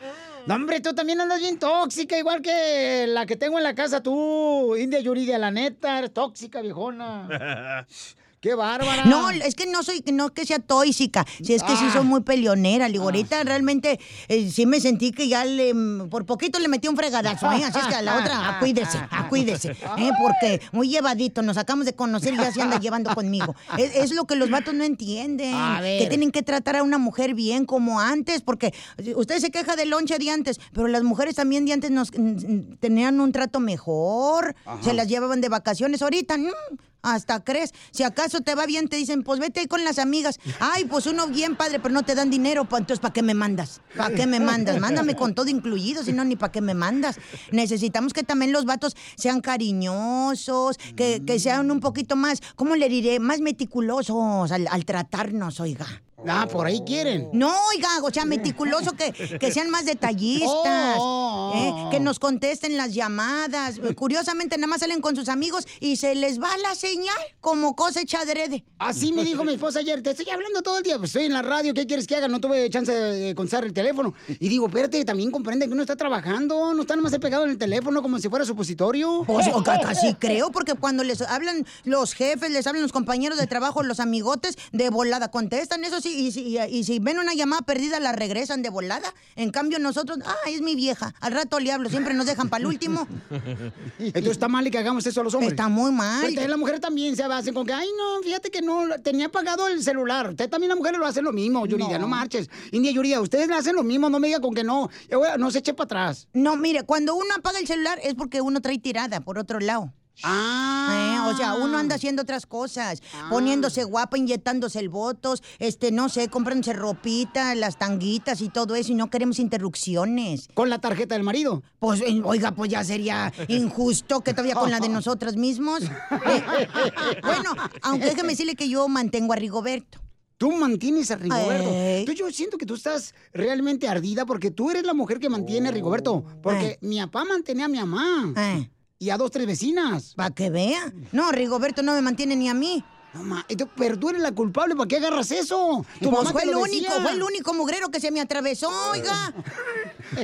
S4: No, hombre, tú también andas bien tóxica, igual que la que tengo en la casa, tú, India Yuridia, la neta, eres tóxica, viejona. ¡Qué bárbara!
S18: No, es que no soy, no que sea tóxica, si es que sí
S4: Ah.
S18: soy muy peleonera. Le digo, ahorita realmente eh, sí me sentí que ya le, mm, por poquito le metí un fregadazo, ¿eh? Así es que a la otra, acuídese, acuídese, ¿eh? Porque muy llevadito, nos acabamos de conocer y ya se anda llevando conmigo. Es, es lo que los vatos no entienden,
S4: A ver.
S18: que tienen que tratar a una mujer bien como antes, porque usted se queja del lonche de antes, pero las mujeres también de antes nos tenían un trato mejor,
S4: Ajá.
S18: se las llevaban de vacaciones. Ahorita, mm, hasta crees. Si acaso te va bien, te dicen, pues vete ahí con las amigas. Ay, pues uno bien padre, pero no te dan dinero. Pues entonces, ¿para qué me mandas? ¿Para qué me mandas? Mándame con todo incluido, si no, ni para qué me mandas. Necesitamos que también los vatos sean cariñosos, que, que sean un poquito más, ¿cómo le diré? Más meticulosos al, al tratarnos, oiga.
S4: Ah, por ahí quieren.
S18: No, oiga, o sea, meticuloso, que, que sean más detallistas,
S4: Oh,
S18: ¿eh? que nos contesten las llamadas. Curiosamente, nada más salen con sus amigos y se les va la señal como cosa hecha adrede.
S4: Así me dijo mi esposa ayer, te estoy hablando todo el día, pues estoy en la radio, ¿qué quieres que haga? No tuve chance de, contestar el teléfono. Y digo, espérate, también comprende que uno está trabajando, no está nomás pegado en el teléfono como si fuera supositorio.
S18: Pues, o ca- casi creo, porque cuando les hablan los jefes, les hablan los compañeros de trabajo, los amigotes, de volada contestan. Eso sí, y si, y- si ven una llamada perdida, la regresan de volada. En cambio, nosotros, ah, es mi vieja. Al rato le hablo, siempre nos dejan para el último.
S4: Entonces está mal que hagamos eso a los hombres.
S18: Está muy mal.
S4: Pero también las mujeres también se hacen con que, ay, no, fíjate que no, tenía apagado el celular. Usted también las mujeres lo hacen lo mismo, Yuridia, no,
S18: No.
S4: marches. India Yuridia, ustedes le hacen lo mismo, no me diga con que no. No se eche para atrás.
S18: No, mire, cuando uno apaga el celular es porque uno trae tirada por otro lado.
S4: Ah.
S18: o sea, uno anda haciendo otras cosas, poniéndose guapa, inyectándose el votos, este, no sé, comprándose ropita, las tanguitas y todo eso, y no queremos interrupciones.
S4: ¿Con la tarjeta del marido?
S18: Pues, oiga, pues ya sería injusto que todavía con la de nosotras mismos. Eh, bueno, aunque déjeme decirle que yo mantengo a Rigoberto.
S4: Tú mantienes a Rigoberto. Entonces yo siento que tú estás realmente ardida porque tú eres la mujer que mantiene a Rigoberto. Porque mi papá mantenía a mi mamá. Y a dos, tres vecinas.
S18: Para que vea. No, Rigoberto no me mantiene ni a mí.
S4: No, ma, pero tú eres la culpable, ¿para qué agarras eso? Tu
S18: Pues
S4: mamá
S18: fue
S4: te
S18: el
S4: lo
S18: único,
S4: decía.
S18: fue el único mugrero que se me atravesó, oiga.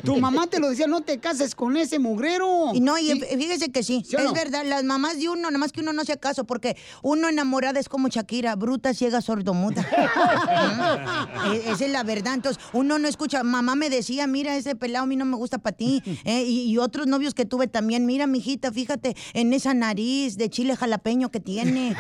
S4: Tu mamá te lo decía, no te cases con ese mugrero.
S18: Y no, y fíjese que sí, es
S4: no?
S18: verdad, las mamás de uno, nada más que uno no se caso, porque uno enamorada es como Shakira, bruta, ciega, sordomuda. E- Esa es la verdad, entonces uno no escucha, mamá me decía, mira, ese pelado a mí no me gusta para ti, Eh, y, y otros novios que tuve también, mira, mijita, fíjate en esa nariz de chile jalapeño que tiene, eh,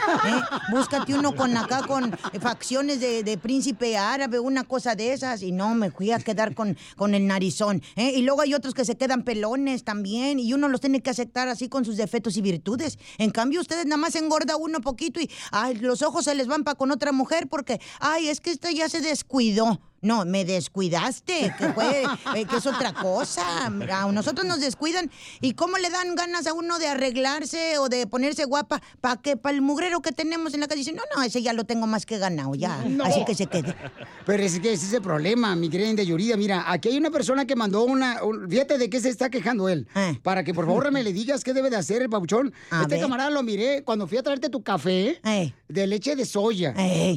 S18: búscate uno con acá con facciones de, de príncipe árabe, una cosa de esas, y no, me fui a quedar con, con el narizón, eh, y luego hay otros que se quedan pelones también, y uno los tiene que aceptar así con sus defectos y virtudes. En cambio, ustedes nada más engorda uno poquito y ay, los ojos se les van para con otra mujer porque, ay, es que esta ya se descuidó. No, me descuidaste, que fue, eh, que es otra cosa. A nosotros nos descuidan. ¿Y cómo le dan ganas a uno de arreglarse o de ponerse guapa? ¿Para qué? Para el mugrero que tenemos en la calle. Dice, no, no, ese ya lo tengo más que ganado, ya.
S4: No.
S18: Así que se quede.
S4: Pero es que ese es el problema, mi querida Yurida. Mira, aquí hay una persona que mandó una... un- fíjate de qué se está quejando él. Para que por favor me le digas qué debe de hacer el pabuchón.
S18: A
S4: este
S18: ver.
S4: camarada lo miré cuando fui a traerte tu café de leche de soya.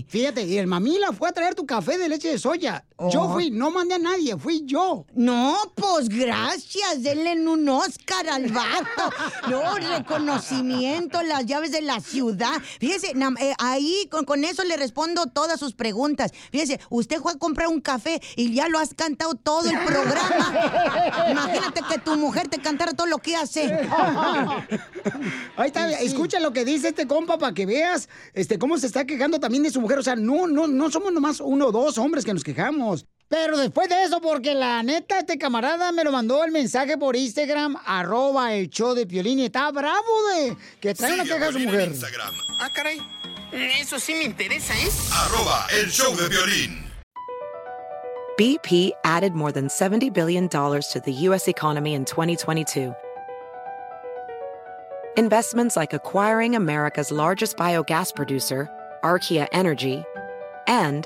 S4: Fíjate, y el mamila fue a traer tu café de leche de soya. Yo
S18: Oh.
S4: fui, no mandé a nadie, fui yo.
S18: No, pues gracias, denle un Oscar al vato. No, reconocimiento, las llaves de la ciudad. Fíjese, eh, ahí con, con eso le respondo todas sus preguntas. Fíjese, usted fue a comprar un café y ya lo has cantado todo el programa. Imagínate que tu mujer te cantara todo lo que hace.
S4: Ahí está, escucha lo que dice este compa para que veas este, cómo se está quejando también de su mujer. O sea, no, no, no somos nomás uno o dos hombres que nos quejamos. Pero después de eso, porque la neta, este camarada me lo mandó el mensaje por Instagram, arroba el show de Piolín, y está bravo de que trae una
S2: Sigue
S4: queja a su
S2: Piolín en
S4: mujer.
S2: Instagram,
S3: Ah, caray. Eso sí me interesa, ¿eh?
S2: arroba el show de violín.
S19: BP added more than $70 billion to the U.S. economy in 2022. Investments like acquiring America's largest biogas producer, Archaea Energy, and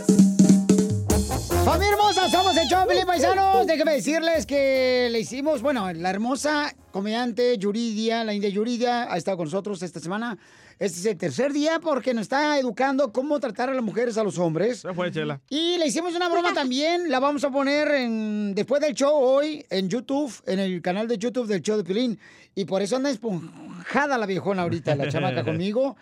S4: El show, Piolín, paisanos. Déjenme decirles que le hicimos, bueno, la hermosa comediante Yuridia, la India Yuridia, ha estado con nosotros esta semana. Este es el tercer día porque nos está educando cómo tratar a las mujeres a los hombres.
S5: Se fue, Chela.
S4: Y le hicimos una broma también, la vamos a poner en, después del show hoy en YouTube, en el canal de YouTube del show de Pilín. Y por eso anda esponjada la viejona ahorita, la chamaca conmigo.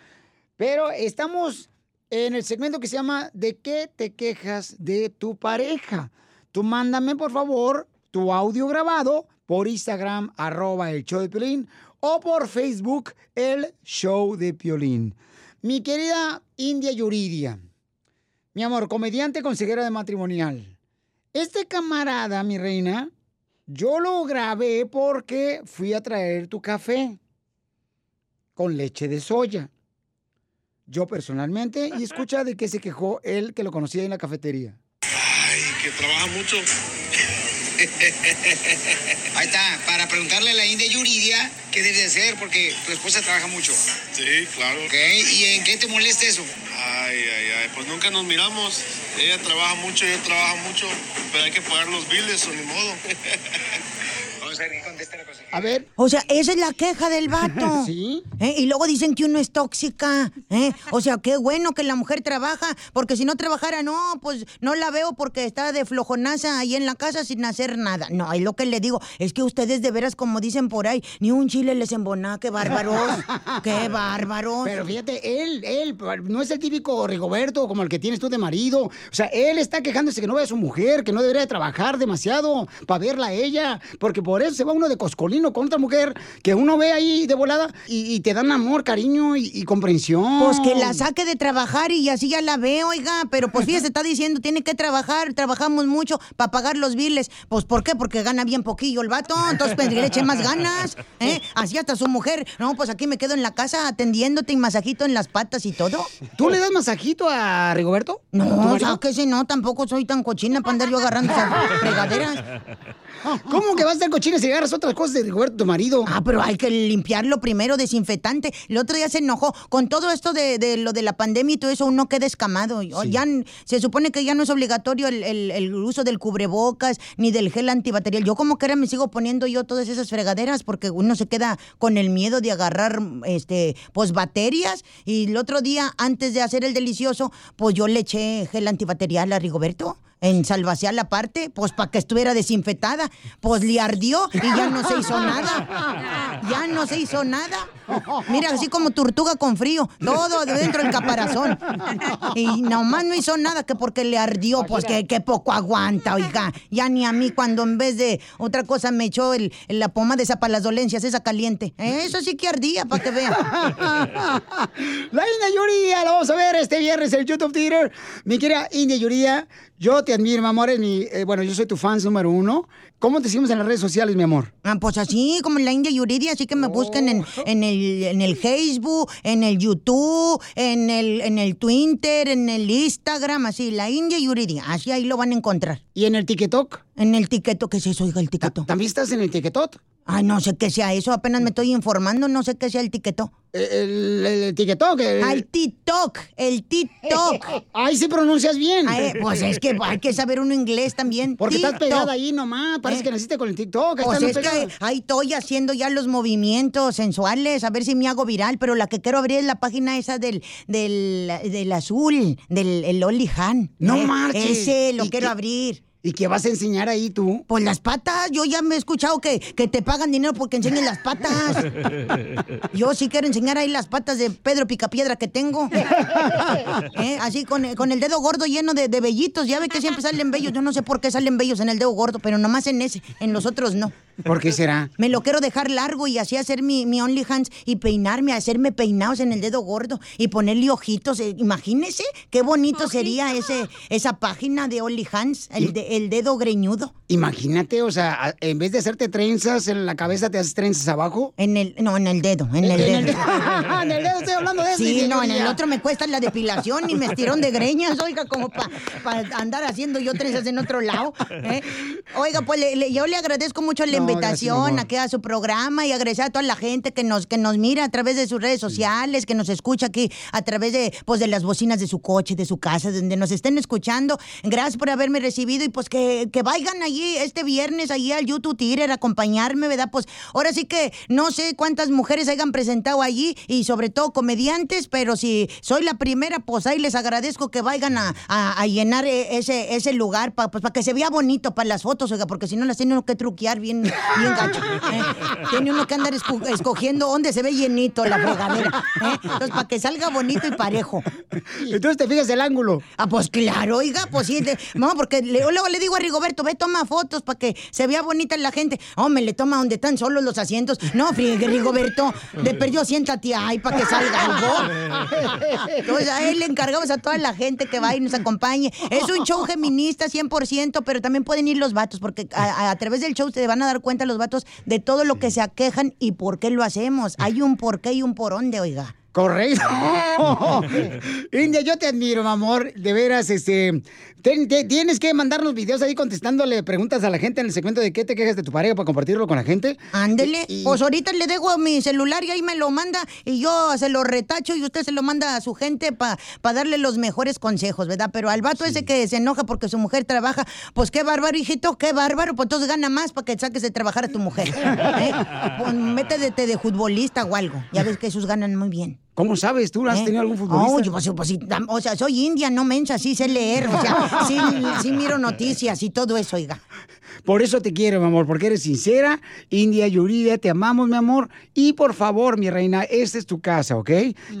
S4: Pero estamos en el segmento que se llama ¿De qué te quejas de tu pareja? Tú mándame, por favor, tu audio grabado por Instagram, arroba el show de Piolín, o por Facebook, el show de Piolín. Mi querida India Yuridia, mi amor, comediante consejera de matrimonial. Este camarada, mi reina, yo lo grabé porque fui a traer tu café con leche de soya. yo personalmente, y escucha de qué se quejó él que lo conocía en la cafetería.
S16: Que trabaja mucho. Ahí está, para preguntarle a la India Yuridia qué debe de hacer, porque tu esposa trabaja mucho.
S20: Sí, claro.
S16: ¿Y en qué te molesta eso?
S20: Ay, ay, ay, pues nunca nos miramos. Ella trabaja mucho, yo trabajo mucho, pero hay que pagar los biles, o ni modo.
S16: Vamos a ver qué contesta la cosa.
S4: A ver.
S18: O sea, esa es la queja del vato.
S4: Sí.
S18: ¿Eh? Y luego dicen que uno es tóxica. ¿eh? O sea, qué bueno que la mujer trabaja, porque si no trabajara, no, pues no la veo porque está de flojonaza ahí en la casa sin hacer nada. No, es lo que le digo, es que ustedes de veras, como dicen por ahí, ni un chile les embona, qué bárbaros. qué bárbaros.
S4: Pero fíjate, él, él, no es el típico Rigoberto como el que tienes tú de marido. O sea, él está quejándose que no ve a su mujer, que no debería de trabajar demasiado para verla a ella, porque por eso se va uno de coscolino con otra mujer que uno ve ahí de volada y, y te dan amor, cariño y, y comprensión.
S18: Pues que la saque de trabajar y así ya la veo, oiga. Pero pues fíjese, está diciendo, tiene que trabajar, trabajamos mucho para pagar los biles. Pues ¿por qué? Porque gana bien poquillo el vato. Entonces pues, le eche más ganas. ¿eh? Así hasta su mujer. No, pues aquí me quedo en la casa atendiéndote y masajito en las patas y todo.
S4: ¿Tú le das masajito a Rigoberto? ¿Tu
S18: No, o sea, que si no, tampoco soy tan cochina para andar yo agarrando esas fregaderas.
S4: ¿Cómo que vas a estar cochina si agarras otras cosas de Rigoberto, tu marido?
S18: Ah, pero hay que limpiarlo primero, desinfectante. El otro día se enojó. Con todo esto de, de lo de la pandemia y todo eso, uno queda escamado. O Ya, se supone que ya no es obligatorio el, el- el uso del cubrebocas ni del gel antibacterial. Yo como que ahora me sigo poniendo yo todas esas fregaderas porque uno se queda con el miedo de agarrar, este, pues bacterias. Y el otro día, antes de hacer el delicioso, pues yo le eché gel antibacterial a Rigoberto en salvacial aparte, pues para que estuviera desinfectada. Pues le ardió y ya no se hizo nada. Ya no se hizo nada. Mira, así como tortuga con frío, todo dentro del caparazón. Y nomás no hizo nada que porque le ardió, pues que, que poco aguanta, oiga. Ya ni a mí cuando en vez de otra cosa me echó el, la pomada esa para las dolencias, esa caliente. Eso sí que ardía, para que vean.
S4: La India Yuridia, la vamos a ver este viernes en el YouTube Theater. Mi querida India Yuridia, yo te admiro, mi amor. mi, eh, bueno, yo soy tu fans número uno. ¿Cómo te seguimos en las redes sociales, mi amor?
S18: Ah, pues así, como en la India Yuridia, así que me busquen en, en, el, en el Facebook, en el YouTube, en el, en el Twitter, en el Instagram, así, la India Yuridia, así ahí lo van a encontrar.
S4: ¿Y en el TikTok?
S18: En el TikTok, ¿qué es eso, oiga, el TikTok?
S4: ¿También estás en el TikTok?
S18: Ay, no sé qué sea eso, apenas me estoy informando, no sé qué sea el TikTok.
S4: El, el, el TikTok. el-
S18: Al TikTok, el TikTok.
S4: Ahí sí pronuncias bien.
S18: Ay, pues es que hay que saber uno inglés también.
S4: Porque estás
S18: TikTok.
S4: pegada ahí nomás. Parece
S18: ¿Eh?
S4: que naciste con el TikTok. ahí
S18: Pues es que ahí estoy haciendo ya los movimientos sensuales, a ver si me hago viral, pero la que quiero abrir es la página esa del, del, del azul, del el OnlyHan.
S4: No
S18: Eh,
S4: marches.
S18: Ese lo
S4: ¿Y
S18: quiero
S4: qué-
S18: abrir.
S4: ¿Y qué vas a enseñar ahí tú?
S18: Pues las patas, yo ya me he escuchado que, que te pagan dinero porque enseñes las patas. Yo sí quiero enseñar ahí las patas de Pedro Picapiedra que tengo. ¿Eh? Así con, con el dedo gordo lleno de, de vellitos. Ya ve que siempre salen bellos. Yo no sé por qué salen bellos en el dedo gordo, pero nomás en ese. En los otros no.
S4: ¿Por qué será?
S18: Me lo quiero dejar largo y así hacer mi, mi OnlyHands y peinarme, hacerme peinados en el dedo gordo y ponerle ojitos. Eh, Imagínese qué bonito sería ese, esa página de OnlyHands, el, de- el dedo greñudo.
S4: Imagínate, o sea, en vez de hacerte trenzas en la cabeza, te haces trenzas abajo.
S18: En el, no, en el dedo, en el dedo.
S4: dedo. En el dedo estoy hablando de eso,
S18: Sí, no, en el otro me cuesta la depilación y me estirón de greñas, oiga, como para andar haciendo yo trenzas en otro lado. ¿eh? Oiga, pues le- le- yo le agradezco mucho la
S4: No, gracias,
S18: invitación aquí a su programa y agradecer a toda la gente que nos, que nos mira a través de sus redes sociales, que nos escucha aquí a través de, pues, de las bocinas de su coche, de su casa, donde nos estén escuchando. Gracias por haberme recibido y pues que, que vayan allí este viernes allí al YouTube Theater a acompañarme, ¿verdad? Pues ahora sí que no sé cuántas mujeres hayan presentado allí y sobre todo comediantes, pero si soy la primera, pues ahí les agradezco que vayan a, a- a llenar eh, ese, ese lugar para pues, pa que se vea bonito para las fotos, oiga, porque si no las tiene uno que truquear bien, bien gacho. ¿eh? Tiene uno que andar escogiendo dónde se ve llenito la fregadera. ¿eh? Entonces, para que salga bonito y parejo.
S4: Entonces te fijas el ángulo.
S18: Ah, pues claro, oiga, pues sí. de- no, porque le- luego le digo a Rigoberto, ve, toma fotos para que se vea bonita la gente. Oh, me le toma donde están solos los asientos. No, Rigoberto, de perdió, siéntate ahí para que salga algo. Entonces a él le encargamos a toda la gente que va y nos acompañe. Es un show feminista 100%, pero también pueden ir los vatos, porque a, a- a través del show se van a dar cuenta los vatos de todo lo que se aquejan y por qué lo hacemos. Hay un por qué y un por dónde, oiga.
S4: Correcto. India, yo te admiro, mi amor. De veras, este. ten- te- tienes que mandarnos videos ahí contestándole preguntas a la gente en el segmento de qué te quejas de tu pareja para compartirlo con la gente.
S18: Ándele, pues ahorita le dejo mi celular y ahí me lo manda y yo se lo retacho y usted se lo manda a su gente para darle los mejores consejos, ¿verdad? Pero al vato ese que se enoja porque su mujer trabaja, pues qué bárbaro, hijito, qué bárbaro, pues entonces gana más para que saques de trabajar a tu mujer. ¿eh? Pues métete de futbolista o algo, ya ves que esos ganan muy bien.
S4: ¿Cómo sabes? ¿Tú has
S18: ¿Eh?
S4: tenido algún futbolista?
S18: Oh, yo, pues, pues, o sea, soy india, no mensa, sí sé leer, o sea, sí, sí miro noticias y todo eso, oiga.
S4: Por eso te quiero, mi amor, porque eres sincera. India Yuridia, te amamos, mi amor. Y por favor, mi reina, esta es tu casa, ¿ok?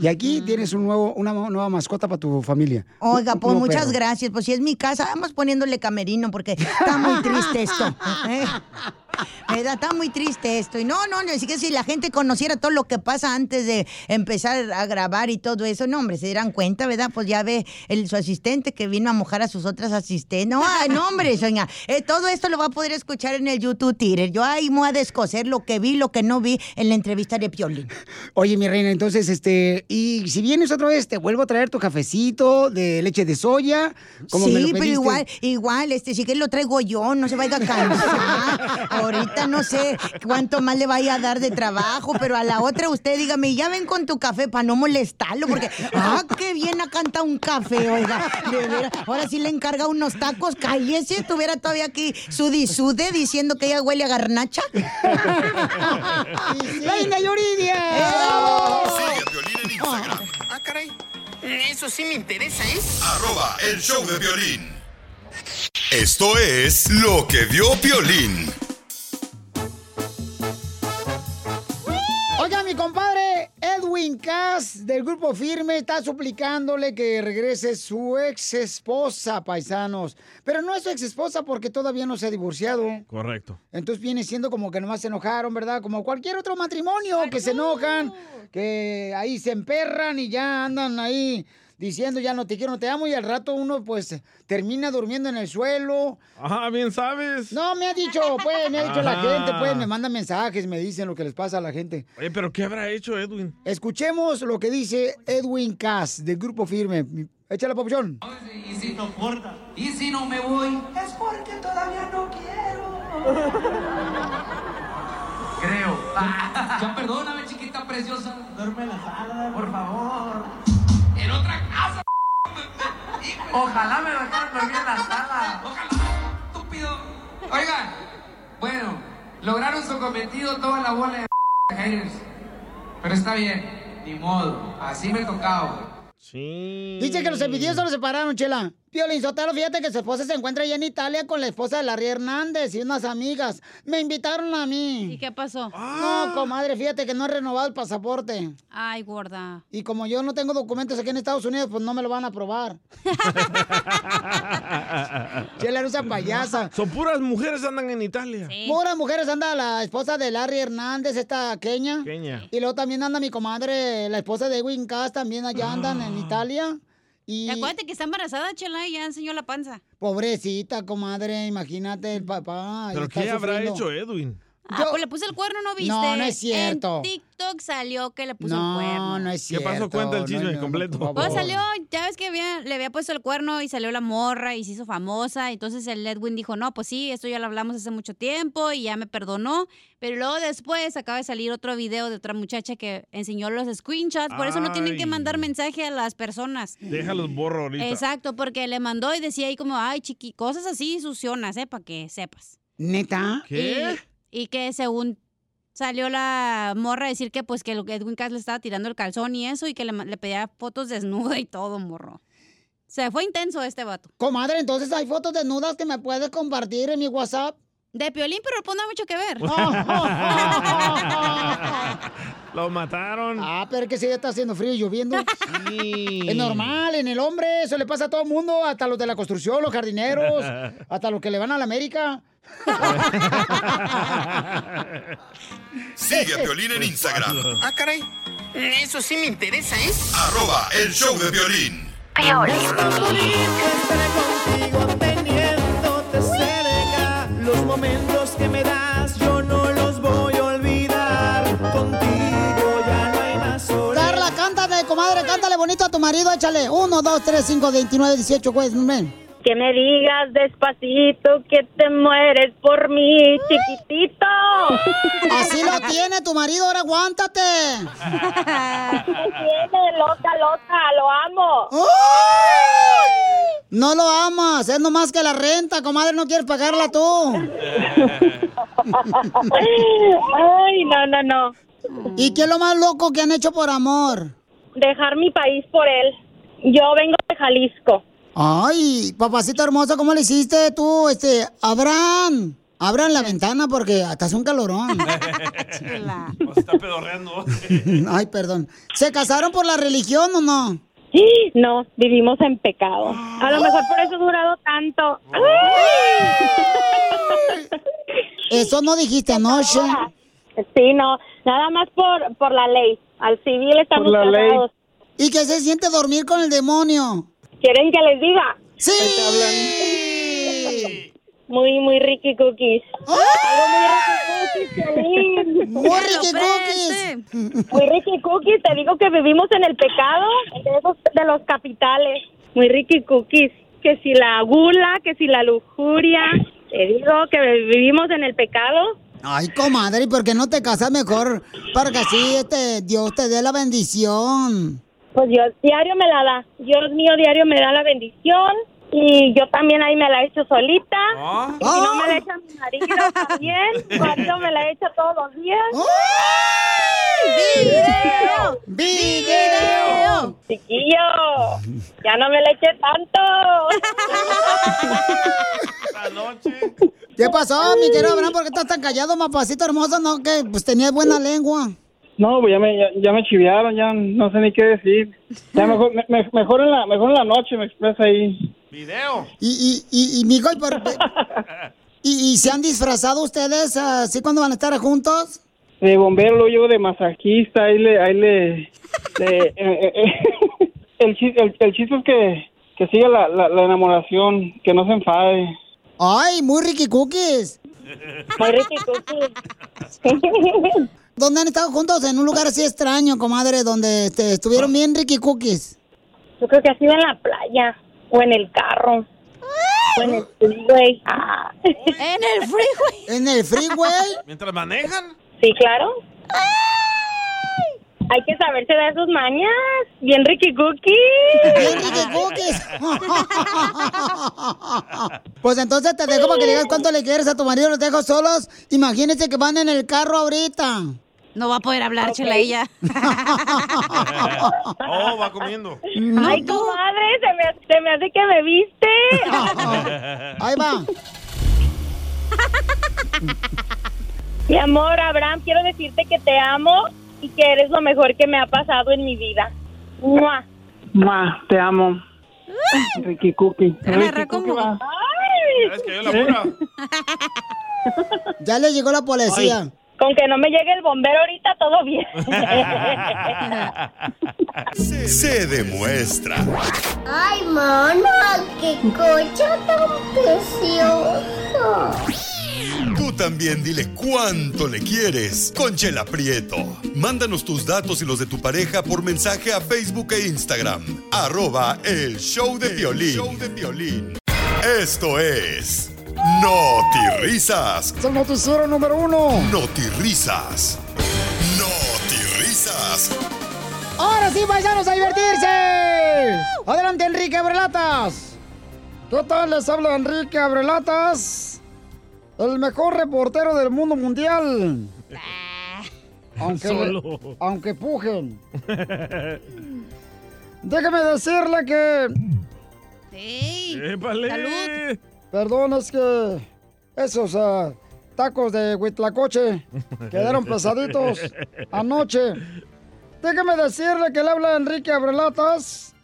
S4: Y aquí tienes un nuevo, una nueva mascota para tu familia.
S18: Oiga, pues muchas
S4: perro.
S18: gracias. Pues si es mi casa, vamos poniéndole camerino porque está muy triste esto. ¿eh? ¿Verdad? Está muy triste esto. Y no, no, no, así que si la gente conociera todo lo que pasa antes de empezar a grabar y todo eso, no, hombre, se dirán cuenta, ¿verdad? Pues ya ve el, su asistente que vino a mojar a sus otras asistentes. No, ay, no, hombre, soña. Eh, todo esto lo va a poder escuchar en el YouTube Twitter. Yo ahí me voy a descoser lo que vi, lo que no vi en la entrevista de Piolín.
S4: Oye, mi reina, entonces, este, y si vienes otra vez, te vuelvo a traer tu cafecito de leche de soya, como me lo
S18: sí, pero igual, igual, este, si que lo traigo yo, no se vaya a cansar. Ahorita no sé cuánto más le vaya a dar de trabajo, pero a la otra usted dígame, ya ven con tu café para no molestarlo, porque, ah, qué bien ha cantado un café, oiga. De veras, ahora sí le encarga unos tacos, cállese, estuviera todavía aquí sude y sude diciendo que ella huele a garnacha.
S4: ¡Reina Yuridia!
S2: Sigue a Piolín en Instagram.
S3: Ah, caray. Eso sí me interesa, ¿eh?
S2: Arroba el show de violín. Esto es lo que vio Piolín.
S4: Oiga, mi compadre Edwin Cass del Grupo Firme está suplicándole que regrese su ex esposa, paisanos. Pero no es su ex esposa porque todavía no se ha divorciado.
S5: Correcto.
S4: Entonces viene siendo como que nomás se enojaron, ¿verdad? Como cualquier otro matrimonio que se enojan, que ahí se emperran y ya andan ahí diciendo ya no te quiero, no te amo y al rato uno pues termina durmiendo en el suelo.
S5: Ajá, bien sabes.
S4: No, me ha dicho, pues, me ha dicho la gente, pues, me mandan mensajes, me dicen lo que les pasa a la gente.
S5: Oye, pero ¿qué habrá hecho Edwin?
S4: Escuchemos lo que dice Edwin Cass del Grupo Firme. Échale la opción.
S21: Y si no corta, y si no me voy, es porque todavía no quiero. Creo. Ya perdóname, chiquita preciosa. Duerme en la sala, por favor. En otra casa. Ojalá me dejaran dormir en la sala. Ojalá, estúpido. Oigan, bueno, lograron su cometido toda la bola de haters. Pero está bien, ni modo. Así me tocaba.
S5: Sí.
S4: Dice que los envidiosos los separaron, Chela. Piolín Sotelo, fíjate que su esposa se encuentra allá en Italia con la esposa de Larry Hernández y unas amigas. Me invitaron a mí.
S13: ¿Y qué pasó?
S4: No, comadre, fíjate que no he renovado el pasaporte.
S13: Ay, gorda.
S4: Y como yo no tengo documentos aquí en Estados Unidos, pues no me lo van a aprobar. Chela, no sea payasa.
S5: Son puras mujeres andan en Italia.
S4: Puras mujeres anda la esposa de Larry Hernández, esta Kenia.
S5: Kenia.
S4: Y luego también anda mi comadre, la esposa de Edwin Cass, también allá andan en Italia. Y
S13: Y acuérdate que está embarazada, Chela, y ya enseñó la panza.
S4: pobrecita, comadre, imagínate el papá.
S5: ¿Pero qué habrá hecho Edwin?
S13: Ah, pues le puse el cuerno, ¿no viste?
S4: No, no es cierto.
S13: En TikTok salió que le puso
S4: No,
S13: el cuerno.
S4: no es
S5: ¿Qué
S4: cierto.
S5: pasó? Cuenta el chisme
S4: no, no,
S5: completo.
S13: Pues salió, ya ves que había- le había puesto el cuerno y salió la morra y se hizo famosa. Entonces el Edwin dijo, no, pues sí, esto ya lo hablamos hace mucho tiempo y ya me perdonó. Pero luego después acaba de salir otro video de otra muchacha que enseñó los screenshots. Por eso no tienen que mandar mensaje a las personas.
S5: Déjalos borro ahorita.
S13: Exacto, porque le mandó y decía ahí como, ay, chiqui, cosas así sucionas, ¿eh? Para que sepas.
S4: ¿Neta?
S5: ¿Qué?
S13: Y, y que según salió la morra a decir que pues que Edwin Cass le estaba tirando el calzón y eso y que le, pedía fotos desnuda y todo, morro. Se fue intenso este vato.
S4: Comadre, entonces hay fotos desnudas que me puedes compartir en mi WhatsApp.
S13: De Piolín, pero no mucho que ver.
S5: Lo mataron.
S4: Ah, pero es que si ya está haciendo frío y lloviendo.
S5: Sí.
S4: Es normal, en el hombre, eso le pasa a todo el mundo, hasta los de la construcción, los jardineros, hasta los que le van a la América.
S2: Sigue a Piolín en Instagram.
S3: Ah, caray. Eso sí me interesa, ¿eh?
S2: Arroba el show de violín.
S21: contigo teniéndote cerca. Los momentos que me das
S4: bonito a tu marido, échale. 1, 2, 3, 5, 29, 18, güey, ven.
S22: Que me digas despacito que te mueres por mí, chiquitito.
S4: Así lo tiene tu marido, ahora aguántate.
S22: tiene, loca, loca, lo amo.
S4: No lo amas, es nomás que la renta, comadre, no quieres pagarla tú.
S22: Ay, no, no, no.
S4: ¿Y qué es lo más loco que han hecho por amor?
S22: Dejar mi país por él. Yo vengo de Jalisco.
S4: Ay, papacito hermoso, ¿cómo le hiciste tú, este, Abraham? Abran la ventana porque hasta es un calorón.
S5: está pedorreando.
S4: Ay, perdón. ¿Se casaron por la religión o no?
S22: No, vivimos en pecado. A lo mejor por eso ha durado tanto.
S4: Eso no dijiste anoche.
S22: Sí, no, nada más por, por la ley. Al civil estamos casados.
S4: ¿Y qué se siente dormir con el demonio?
S22: ¿Quieren que les diga?
S4: ¡Sí!
S22: Muy, muy Ricky Cookies. Algo muy Ricky Cookies.
S4: Muy Ricky Cookies.
S22: Muy Ricky Cookies, te digo que vivimos en el pecado de, esos, de los capitales. Muy Ricky Cookies. Que si la gula, que si la lujuria. Te digo que vivimos en el pecado.
S4: Ay, comadre, ¿y por qué no te casas mejor? Para que así este, Dios te dé la bendición.
S22: Pues Dios diario me la da. Dios mío diario me da la bendición. Y yo también ahí me la he hecho solita. Y si no me la echa mi marido también. Mi marido me la echa todos los días.
S4: ¡Video! ¡Video!
S22: Chiquillo, ya no me la eché tanto.
S4: ¿Qué pasó, mi querido Abraham? ¿Por qué estás tan callado, mapacito hermoso? No, que pues tenías buena lengua.
S23: No, pues ya me, ya, ya me chiviaron, ya no sé ni qué decir. Ya mejor, me- me- mejor, en la, mejor en la noche me expresa ahí.
S5: Video.
S4: Y, y, y, y mijo, ¿y, por- y, y se han disfrazado ustedes así cuando van a estar juntos?
S23: De bombero, luego llevo de masajista, ahí le... Ahí le, le- eh, eh, eh, el, chis- el, el chiste es que, que siga la, la, la enamoración, que no se enfade.
S4: Ay, muy Ricky Cookies.
S22: Muy Ricky Cookies.
S4: ¿Dónde han estado juntos? En un lugar así extraño, comadre, donde este, estuvieron bien Ricky Cookies.
S22: Yo creo que ha sido en la playa o en el carro. O en el freeway. Ah.
S13: ¿En el freeway?
S4: ¿En el freeway?
S5: ¿Mientras manejan?
S22: Sí, claro. Hay que saberse de sus mañas. Bien Ricky Cookies.
S4: Bien Ricky Cookies. Pues entonces te dejo para que digas cuánto le quieres a tu marido, los dejo solos. Imagínense que van en el carro ahorita.
S13: No va a poder hablar, chela, ella.
S5: Oh, va comiendo.
S22: Ay, comadre, se me, se me hace que me viste.
S4: Ahí va.
S22: Mi amor, Abraham, quiero decirte que te amo y que eres lo mejor que me ha pasado en mi vida. ¡Mua!
S23: Ma, te amo. Ricky Cookie.
S22: me
S23: Ricky Cookie
S22: como-
S23: va.
S5: Es que yo la pura.
S4: Ya le llegó la policía.
S22: Con que no me llegue el bombero ahorita, todo bien.
S2: Se demuestra.
S24: Ay, mana, qué coche tan precioso.
S2: Tú también dile cuánto le quieres con Chela Prieto. Mándanos tus datos y los de tu pareja por mensaje a Facebook e Instagram. Arroba el show de violín. Esto es Risas.
S4: Es el noticiero número uno.
S2: Risas. Risas.
S4: Ahora sí, paisanos, a divertirse. Adelante, Enrique Abrelatas. ¿Qué tal? Les habla Enrique Abrelatas, el mejor reportero del mundo mundial. Aunque,
S5: Solo.
S4: aunque pujen. Déjeme decirle que...
S5: ¡Épale!
S4: Perdón, es que esos ah, tacos de huitlacoche quedaron pesaditos anoche. Déjeme decirle que le habla Enrique Abrelatas.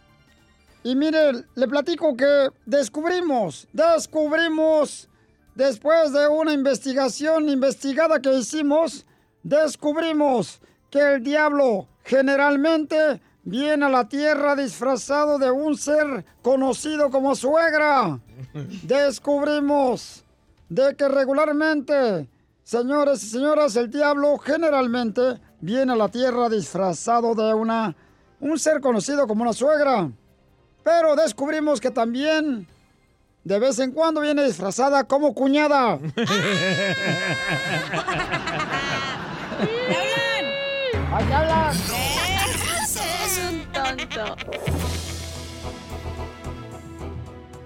S4: Y mire, le platico que descubrimos, descubrimos, después de una investigación investigada que hicimos, descubrimos que el diablo generalmente viene a la tierra disfrazado de un ser conocido como suegra. Descubrimos de que regularmente, señores y señoras, el diablo generalmente viene a la tierra disfrazado de una un ser conocido como una suegra. Pero descubrimos que también de vez en cuando viene disfrazada como cuñada. ¡Ay, hablan!
S13: Es un tonto.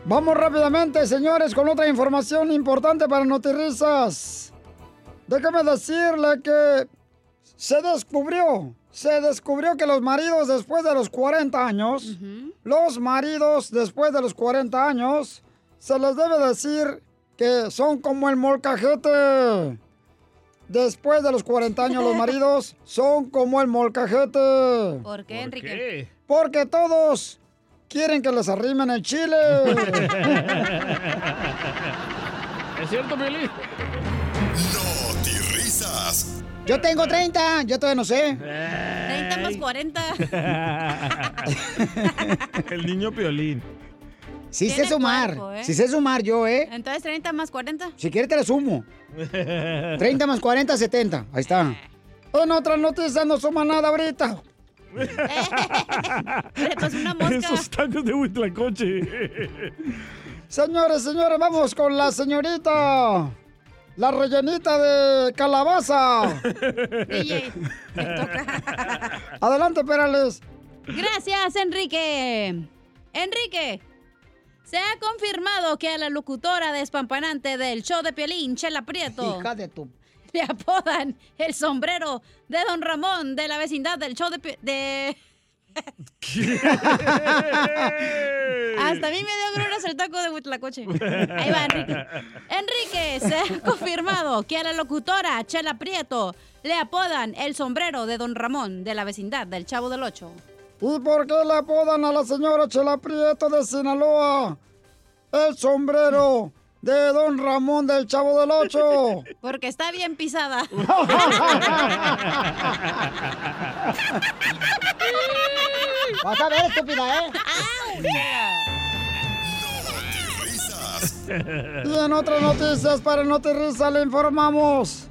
S4: Vamos rápidamente, señores, con otra información importante para Notirrisas. Déjame decirle que se descubrió, se descubrió que los maridos después de los 40 años, los maridos después de los 40 años, se les debe decir que son como el molcajete. Después de los 40 años, los maridos son como el molcajete.
S13: ¿Por qué, Enrique?
S4: Porque todos quieren que les arrimen el chile.
S5: ¿Es cierto, Piolín?
S2: Notirrisas.
S4: Yo tengo 30, yo todavía no sé.
S13: 30 más 40.
S5: El niño Piolín.
S4: Sí sé sumar,
S13: cuerpo, ¿eh?
S4: sí sé sumar yo, ¿eh?
S13: Entonces 30 más 40.
S4: Si quieres te la sumo. 30 más 40, 70. Ahí está. En otras noticias no suma nada ahorita.
S5: Esos tacos de Huitlacoche.
S4: Señores, señores, vamos con la señorita. La rellenita de calabaza.
S13: DJ, me
S4: Adelante, Perales.
S13: Gracias, Enrique. Enrique, se ha confirmado que a la locutora despampanante del show de Piolín, Chela Prieto,
S4: Hija de tu...
S13: le apodan el sombrero de Don Ramón de la vecindad del show de... De... Hasta a mí me dio gruras el taco de Huitlacoche. Ahí va, Enrique. Enrique, se ha confirmado que a la locutora Chela Prieto le apodan el sombrero de Don Ramón de la vecindad del Chavo del Ocho.
S4: ¿Y por qué le apodan a la señora Chela Prieto de Sinaloa el sombrero de Don Ramón del Chavo del Ocho?
S13: Porque está bien pisada.
S4: Vas a ver, estúpida, ¿eh? Y en otras noticias para Notirrisa le informamos.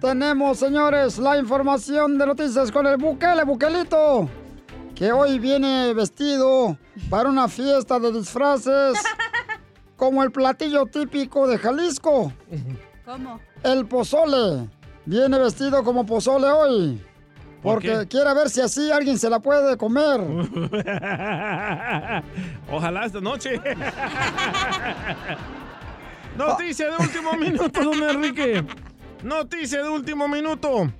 S4: Tenemos, señores, la información de noticias con el Bukele, Bukelito, que hoy viene vestido para una fiesta de disfraces como el platillo típico de Jalisco,
S13: ¿Cómo?
S4: el pozole. Viene vestido como pozole hoy.
S5: ¿Por
S4: Porque
S5: qué?
S4: quiere ver si así alguien se la puede comer.
S5: Ojalá esta noche. Noticia de último minuto, don Enrique. Noticia de último minuto.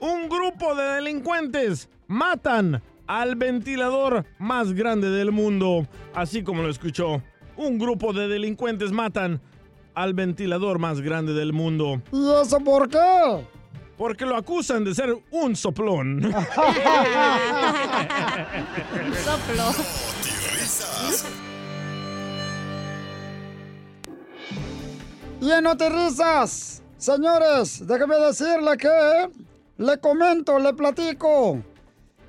S5: Un grupo de delincuentes matan al ventilador más grande del mundo. Así como lo escuchó. Un grupo de delincuentes matan al ventilador más grande del mundo.
S4: ¿Y eso por qué?
S5: Porque lo acusan de ser un soplón.
S13: Soplo.
S4: Y en Notirrisas, señores, déjeme decirle que le comento, le platico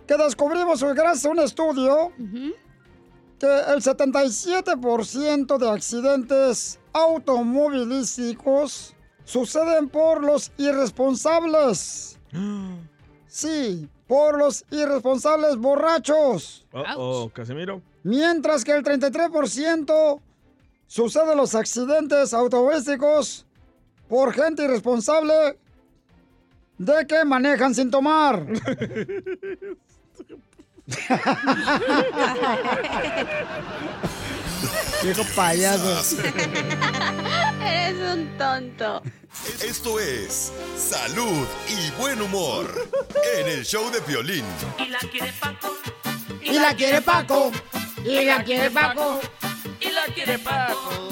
S4: que descubrimos gracias a un estudio que el 77% de accidentes automovilísticos suceden por los irresponsables. Sí, por los irresponsables borrachos.
S5: Oh, oh, Casimiro.
S4: Mientras que el 33% suceden los accidentes automovilísticos por gente irresponsable de que manejan sin tomar. Viejo payaso.
S13: Eres un tonto.
S2: Esto es Salud y Buen Humor en el show de violín.
S21: Y la quiere Paco.
S4: Y la quiere Paco. Y la quiere Paco.
S21: Y la quiere Paco.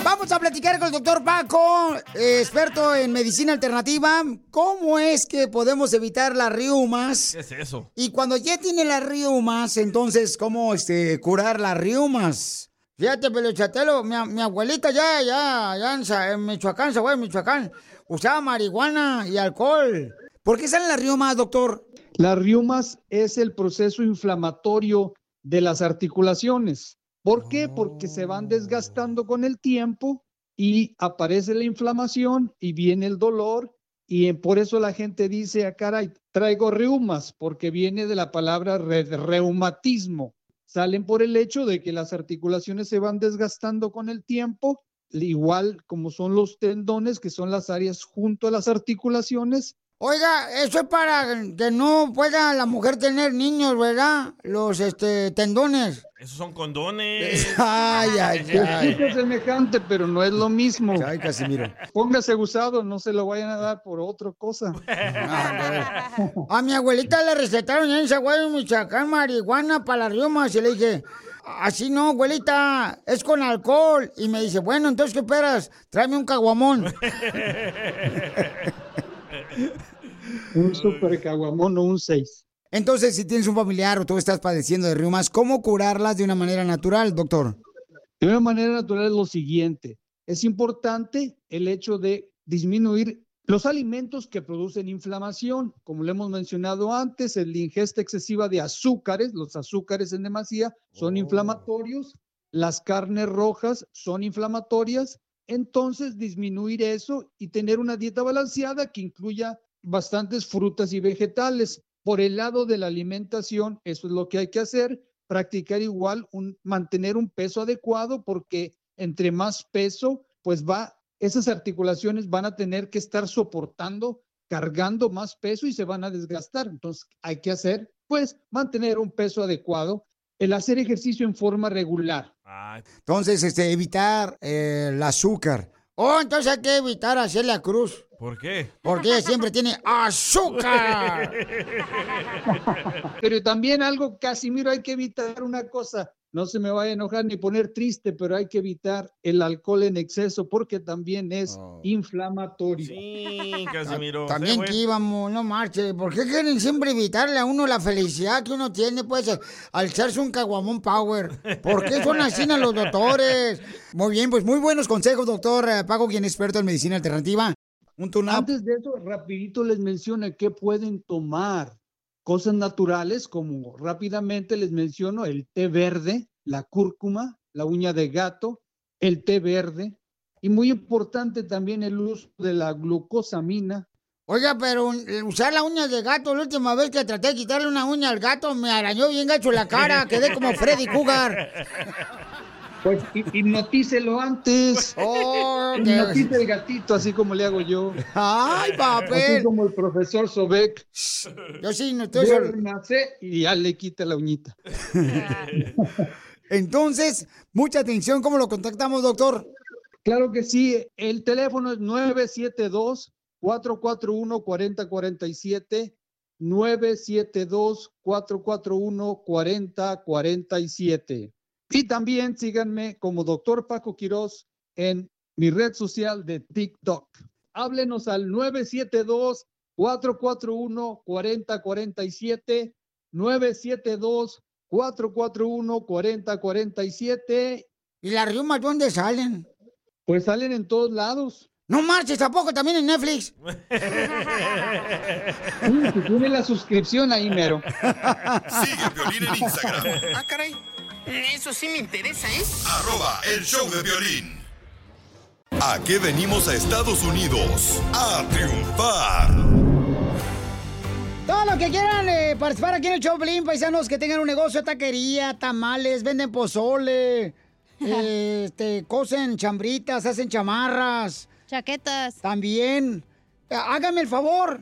S4: Vamos a platicar con el doctor Paco, eh, experto en medicina alternativa. ¿Cómo es que podemos evitar las riumas?
S5: ¿Qué es eso?
S4: Y cuando ya tiene las riumas, entonces, ¿cómo este, curar las riumas? Fíjate, Peluchatelo, mi, mi abuelita ya, ya, ya en, Michoacán, se fue en Michoacán, usaba marihuana y alcohol. ¿Por qué salen las riumas, doctor?
S25: Las riumas es el proceso inflamatorio de las articulaciones. ¿Por qué? Porque se van desgastando con el tiempo y aparece la inflamación y viene el dolor
S6: Y por eso la gente dice, ah, caray, traigo reumas, porque viene de la palabra re- reumatismo. Salen por el hecho de que las articulaciones se van desgastando con el tiempo, igual como son los tendones, que son las áreas junto a las articulaciones.
S4: Oiga, eso es para que no pueda la mujer tener niños, ¿verdad? Los este, tendones.
S5: Esos son condones.
S4: Ay, ay, ay.
S6: escucha semejante, pero no es lo mismo.
S4: Ay, Casimiro.
S6: Póngase usado, no se lo vayan a dar por otra cosa.
S4: A mi abuelita le recetaron en Zaguayo, Michoacán, marihuana para las reumas. Y le dije, así no, abuelita, es con alcohol. Y me dice, bueno, entonces, ¿qué esperas? Tráeme un caguamón.
S6: Un super caguamón o un 6.
S4: Entonces, si tienes un familiar o tú estás padeciendo de reumas, ¿cómo curarlas de una manera natural, doctor?
S6: De una manera natural es lo siguiente. Es importante el hecho de disminuir los alimentos que producen inflamación. Como le hemos mencionado antes, la ingesta excesiva de azúcares, los azúcares en demasía son inflamatorios, las carnes rojas son inflamatorias. Entonces, disminuir eso y tener una dieta balanceada que incluya bastantes frutas y vegetales. Por el lado de la alimentación, eso es lo que hay que hacer, practicar igual, un, mantener un peso adecuado, porque entre más peso, pues va, esas articulaciones van a tener que estar soportando, cargando más peso y se van a desgastar. Entonces, hay que hacer, pues, mantener un peso adecuado, el hacer ejercicio en forma regular.
S4: Entonces, este, evitar eh, el azúcar. Oh, entonces hay que evitar hacer la cruz.
S5: ¿Por qué?
S4: Porque ella siempre tiene azúcar.
S6: Pero también algo, Casimiro, hay que evitar una cosa. No se me vaya a enojar ni poner triste, pero hay que evitar el alcohol en exceso porque también es inflamatorio.
S5: Sí, Casimiro.
S4: También que íbamos, no marche. ¿Por qué quieren siempre evitarle a uno la felicidad que uno tiene? Pues alzarse un caguamón power. ¿Por qué son así a los doctores? Muy bien, pues muy buenos consejos, doctor eh, Paco, quien es experto en medicina alternativa. Un tune
S6: Antes de eso, rapidito les menciono qué pueden tomar. Cosas naturales, como rápidamente les menciono el té verde, la cúrcuma, la uña de gato, el té verde. Y muy importante también el uso de la glucosamina.
S4: Oiga, pero eh, usar la uña de gato, la última vez que traté de quitarle una uña al gato, me arañó bien gacho la cara, quedé como Freddy Cougar.
S6: Pues hipnotícelo antes.
S4: Oh,
S6: Hipnotice el gatito, así como le hago yo.
S4: ¡Ay,
S6: Así
S4: papel!
S6: como el profesor Sobek.
S4: Yo sí, no estoy...
S6: Duérmase y ya le quita la uñita.
S4: Entonces, mucha atención, ¿cómo lo contactamos, doctor?
S6: Claro que sí, el teléfono es 972-441-4047, 972-441-4047. Y también síganme como doctor Paco Quiroz en mi red social de TikTok. Háblenos al 972-441-4047, 972-441-4047.
S4: ¿Y las riumas dónde salen?
S6: Pues salen en todos lados.
S4: No marches tampoco, también en Netflix.
S6: Tiene la suscripción ahí, mero.
S2: Sigue a Piolín en Instagram.
S3: Ah, caray. Eso sí me interesa, ¿eh?
S2: Arroba el show de violín. ¿A qué venimos a Estados Unidos? A triunfar.
S4: Todos los que quieran eh, participar aquí en el show, Pelín, paisanos, que tengan un negocio de taquería, tamales, venden pozole, eh, este, cosen chambritas, hacen chamarras.
S13: Chaquetas.
S4: También. Eh, Háganme el favor.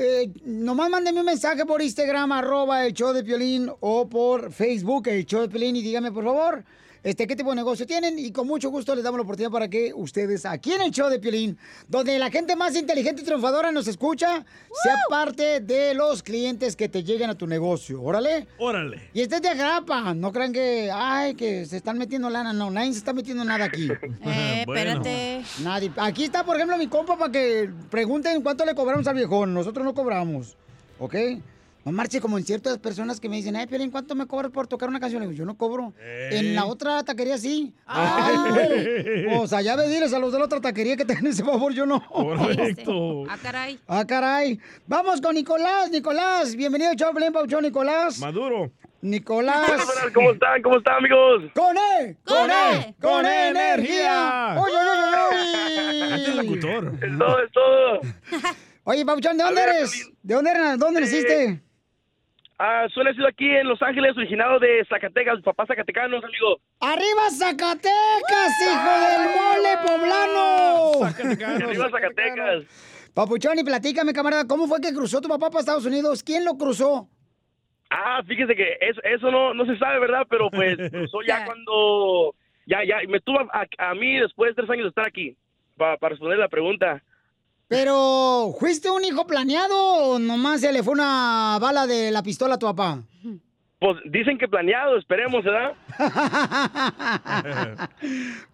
S4: Eh, nomás mándenme un mensaje por Instagram, arroba el show de Piolín, o por Facebook, el show de Piolín, y díganme, por favor, este, qué tipo de negocio tienen, y con mucho gusto les damos la oportunidad para que ustedes, aquí en el show de Piolín, donde la gente más inteligente y triunfadora nos escucha, sea parte de los clientes que te lleguen a tu negocio. Órale.
S5: Órale.
S4: Y este es de agrapa, no crean que, ay, que se están metiendo lana, no, nadie se está metiendo nada aquí.
S13: Eh, Bueno. espérate.
S4: Nadie. Aquí está, por ejemplo, mi compa para que pregunten cuánto le cobramos al viejón. Nosotros no cobramos, ¿ok? No marche como en ciertas personas que me dicen, ay, Piolín, ¿cuánto me cobras por tocar una canción? Le digo, yo no cobro. En la otra taquería sí. Ay. O sea, ya ve, diles a los de la otra taquería que te den ese favor, yo no.
S5: Correcto.
S13: Ah, caray.
S4: Ah, caray. Vamos con Nicolás, Nicolás. Bienvenido, chau, Pelín Pauchón, Nicolás.
S5: Maduro.
S4: Nicolás.
S26: ¿Cómo están? ¿Cómo están, amigos?
S4: ¡Con E! ¡Con E! ¡Con energía! ¡Oye, oye, oye,
S5: es
S4: oye!
S5: locutor.
S26: Es todo, es todo.
S4: Oye, Papuchón, ¿de dónde
S26: ver,
S4: eres? ¿De dónde eres? ¿Dónde naciste?
S26: Ah, soy nacido aquí en Los Ángeles, originado de Zacatecas, mi papá zacatecanos, amigo.
S4: ¡Arriba Zacatecas, hijo del mole poblano!
S26: Arriba Zacatecas.
S4: Papuchón, y platícame, camarada, ¿cómo fue que cruzó tu papá para Estados Unidos? ¿Quién lo cruzó?
S26: Ah, fíjese que eso, eso no, no se sabe, ¿verdad? Pero pues cruzó ya cuando... Ya, ya, me tuvo a, a mí después de tres años de estar aquí, para responder la pregunta.
S4: Pero, ¿fuiste un hijo planeado o nomás se le fue una bala de la pistola a tu papá?
S26: Pues dicen que planeado, esperemos, ¿verdad?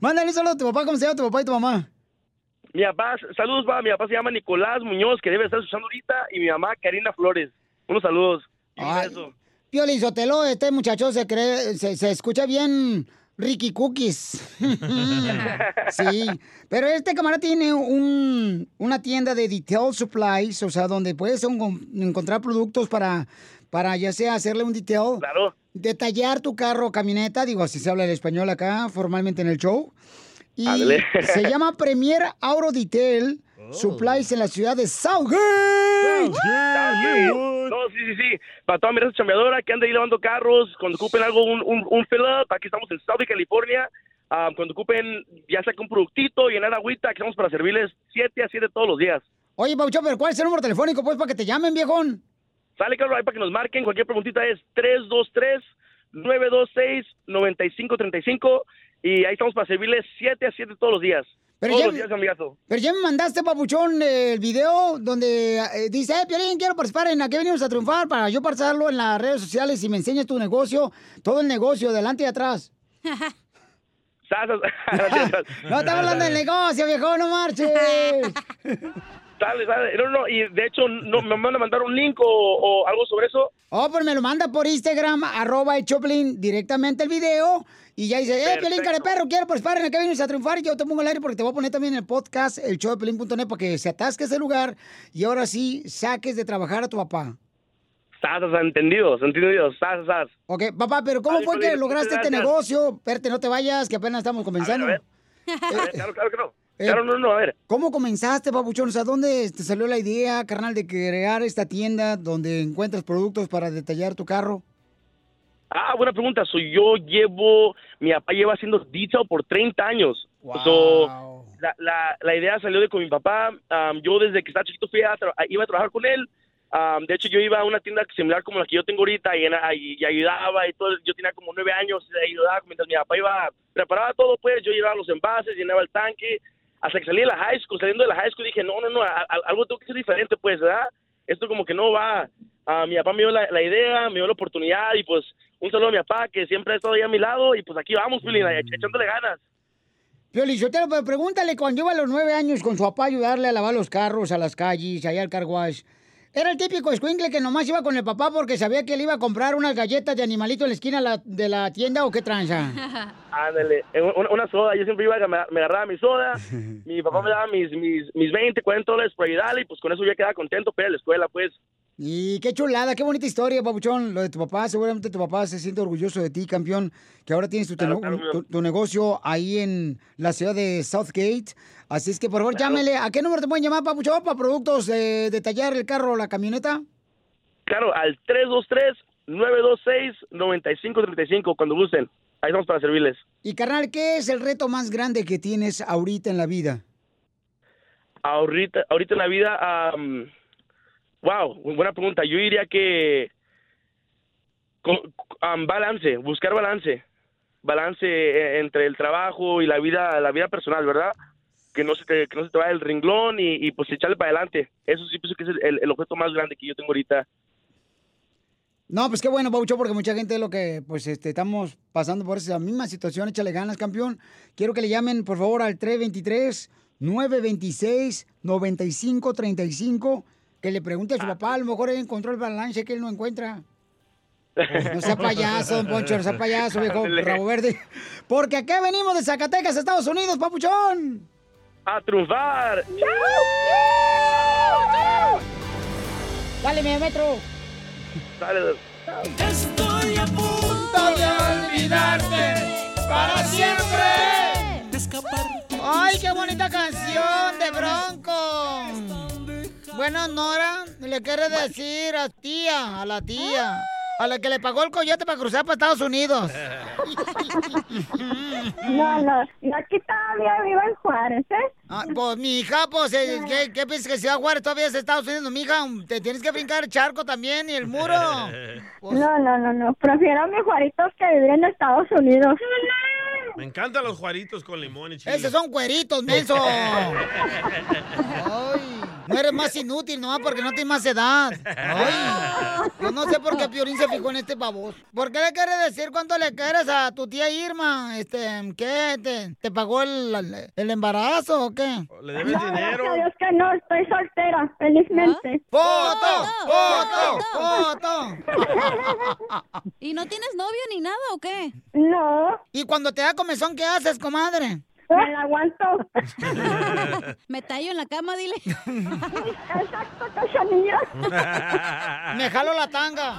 S4: Mándale solo a tu papá, ¿cómo se llama tu papá y tu mamá?
S26: Mi papá, saludos, va, mi papá se llama Nicolás Muñoz, que debe estar escuchando ahorita, y mi mamá, Karina Flores. Unos saludos. Un beso.
S4: Piolín Sotelo, este muchacho se cree, se, se escucha bien Ricky Cookies. sí, pero este camarada tiene un, una tienda de detail supplies, o sea, donde puedes un- encontrar productos para, para ya sea hacerle un detail, detallar tu carro o camioneta, digo, así se habla el español acá formalmente en el show. Y se llama Premier Auto Detail Supplies en la ciudad de Southgate.
S26: No, sí, sí, sí. Para toda mi raza chambeadora que anda ahí lavando carros, cuando ocupen algo, un, un, un fill-up, aquí estamos en Southie, California. Ah, cuando ocupen, ya que un productito, llenar agüita, aquí estamos para servirles 7 a 7 todos los días.
S4: Oye, Paucho, pero ¿cuál es el número telefónico, pues, para que te llamen, viejón?
S26: Sale, Carlos, ahí para que nos marquen. Cualquier preguntita es 323-926-9535. Y ahí estamos para servirles 7 a 7 todos los días.
S4: Pero
S26: todos
S4: ya-
S26: los días, amigazo.
S4: Pero ya me mandaste, papuchón, el video donde eh, dice, eh, Piolín, quiero participar en ¿A qué venimos a triunfar? Para yo pasarlo en las redes sociales y me enseñas tu negocio, todo el negocio, delante y atrás. No, estamos hablando del negocio, viejo, no marches.
S26: Sale, sale. No, no, y de hecho, no, me van a mandar un link o, o algo sobre eso.
S4: Oh, pues me lo manda por Instagram, arroba el Choplin, directamente el video. Y ya dice, eh, Piolín,
S26: Perfecto.
S4: perro, quiero participar en ¿A qué venimos a triunfar? Y yo te pongo el aire porque te voy a poner también en el podcast, el show de Piolín.net, para que se atasque ese lugar y ahora sí saques de trabajar a tu papá.
S26: Sas, sas, entendido, entendido. Sas, sas.
S4: Ok, papá, pero ¿cómo
S26: Ay,
S4: fue
S26: Piolín,
S4: que lograste este negocio? Espérate, no te vayas, que apenas estamos comenzando.
S26: A ver, Claro, claro que no.
S4: Eh,
S26: Claro, no, no, a ver.
S4: ¿Cómo comenzaste, papuchón? O sea, ¿dónde te salió la idea, carnal, de crear esta tienda donde encuentras productos para detallar tu carro?
S26: Ah, buena pregunta. So, yo llevo, mi papá lleva haciendo detail por 30 años. So, la, la, la idea salió de con mi papá. Um, yo desde que estaba chiquito fui a iba a trabajar con él. Um, de hecho, yo iba a una tienda similar como la que yo tengo ahorita y, en- y- y ayudaba y todo. Yo tenía como nueve años y ayudaba mientras mi papá iba, preparaba todo, pues yo llevaba los envases, llenaba el tanque. Hasta que salí de la high school, saliendo de la high school dije, no, no, no, a- a- algo tengo que ser diferente, pues, ¿verdad? Esto como que no va. Ah, mi papá me dio la, la idea, me dio la oportunidad y pues un saludo a mi papá que siempre ha estado ahí a mi lado y pues aquí vamos, Pilín, ech- echándole ganas.
S4: Piolichotero, pero pregúntale, cuando iba a los nueve años con su papá a ayudarle a lavar los carros a las calles, allá al car wash, era el típico escuincle que nomás iba con el papá porque sabía que le iba a comprar unas galletas de animalito en la esquina de la tienda o qué tranza.
S26: Ándale, eh, una, una soda, yo siempre iba, me, me agarraba mi soda, mi papá me daba mis, mis, mis 20, 40 dólares por ayudarle y pues con eso yo quedaba contento para ir a la escuela, pues.
S4: Y qué chulada, qué bonita historia, papuchón, lo de tu papá. Seguramente tu papá se siente orgulloso de ti, campeón, que ahora tienes tu,
S26: Claro,
S4: teno-
S26: claro,
S4: tu- tu negocio ahí en la ciudad de Southgate. Así es que, por favor, llámele. ¿A qué número te pueden llamar, papuchón, para productos de detallar el carro o la camioneta?
S26: Claro, al 323-926-9535 cuando gusten. Ahí estamos para servirles.
S4: Y, carnal, ¿qué es el reto más grande que tienes ahorita en la vida?
S26: Ahorita, ahorita en la vida, am, wow, buena pregunta. Yo diría que am, balance, buscar balance, balance eh, entre el trabajo y la vida, la vida personal, ¿verdad? Que no se te, que no se te vaya el renglón y, pues echarle para adelante. Eso sí pienso que es el, objeto más grande que yo tengo ahorita.
S4: No, pues qué bueno, Paucho, porque mucha gente lo que, pues, este, estamos pasando por esa misma situación. Échale ganas, campeón. Quiero que le llamen, por favor, al 323-926-9535. Que le pregunte a su papá, a lo mejor él encontró el balance que él no encuentra. No sea payaso, don Poncho, no sea payaso, viejo rabo verde. Porque acá venimos de Zacatecas, Estados Unidos, papuchón.
S26: ¡A triunfar!
S4: Dale, mi metro.
S26: Dale.
S21: Estoy a punto de olvidarte para siempre. De escapar.
S4: ¡Ay, qué bonita canción de Bronco! Bueno, Nora, le quiere decir a tía, a la tía, a la que le pagó el coyote para cruzar para Estados Unidos.
S12: No, no, yo aquí todavía vivo en Juárez, ¿eh?
S4: Ah, pues, mi hija, pues, eh, ¿qué, ¿qué piensas que Ciudad Juárez todavía es Estados Unidos? Mi hija, te tienes que brincar el charco también y el muro.
S12: No, no, no, no, prefiero a mis Juaritos que vivir en Estados Unidos.
S5: Me encantan los juaritos con limón y chile.
S4: Esos son cueritos, menso. Ay, no eres más inútil, nomás porque no tienes más edad. Ay, yo no sé por qué Piorín se fijó en este baboso. ¿Por qué le quieres decir cuánto le quieres a tu tía Irma? Este, ¿qué? ¿Te, te pagó el, el embarazo o qué?
S5: ¿Le debes
S12: No, gracias a Dios que no, estoy soltera, felizmente.
S4: ¡Foto! ¡Foto! ¡Foto!
S13: ¿Y no tienes novio ni nada o qué?
S12: No.
S4: ¿Y cuando te da comezón, qué haces, comadre?
S12: Me la aguanto.
S13: Me tallo en la cama, dile.
S12: Exacto, cachanilla.
S4: Me jalo la tanga.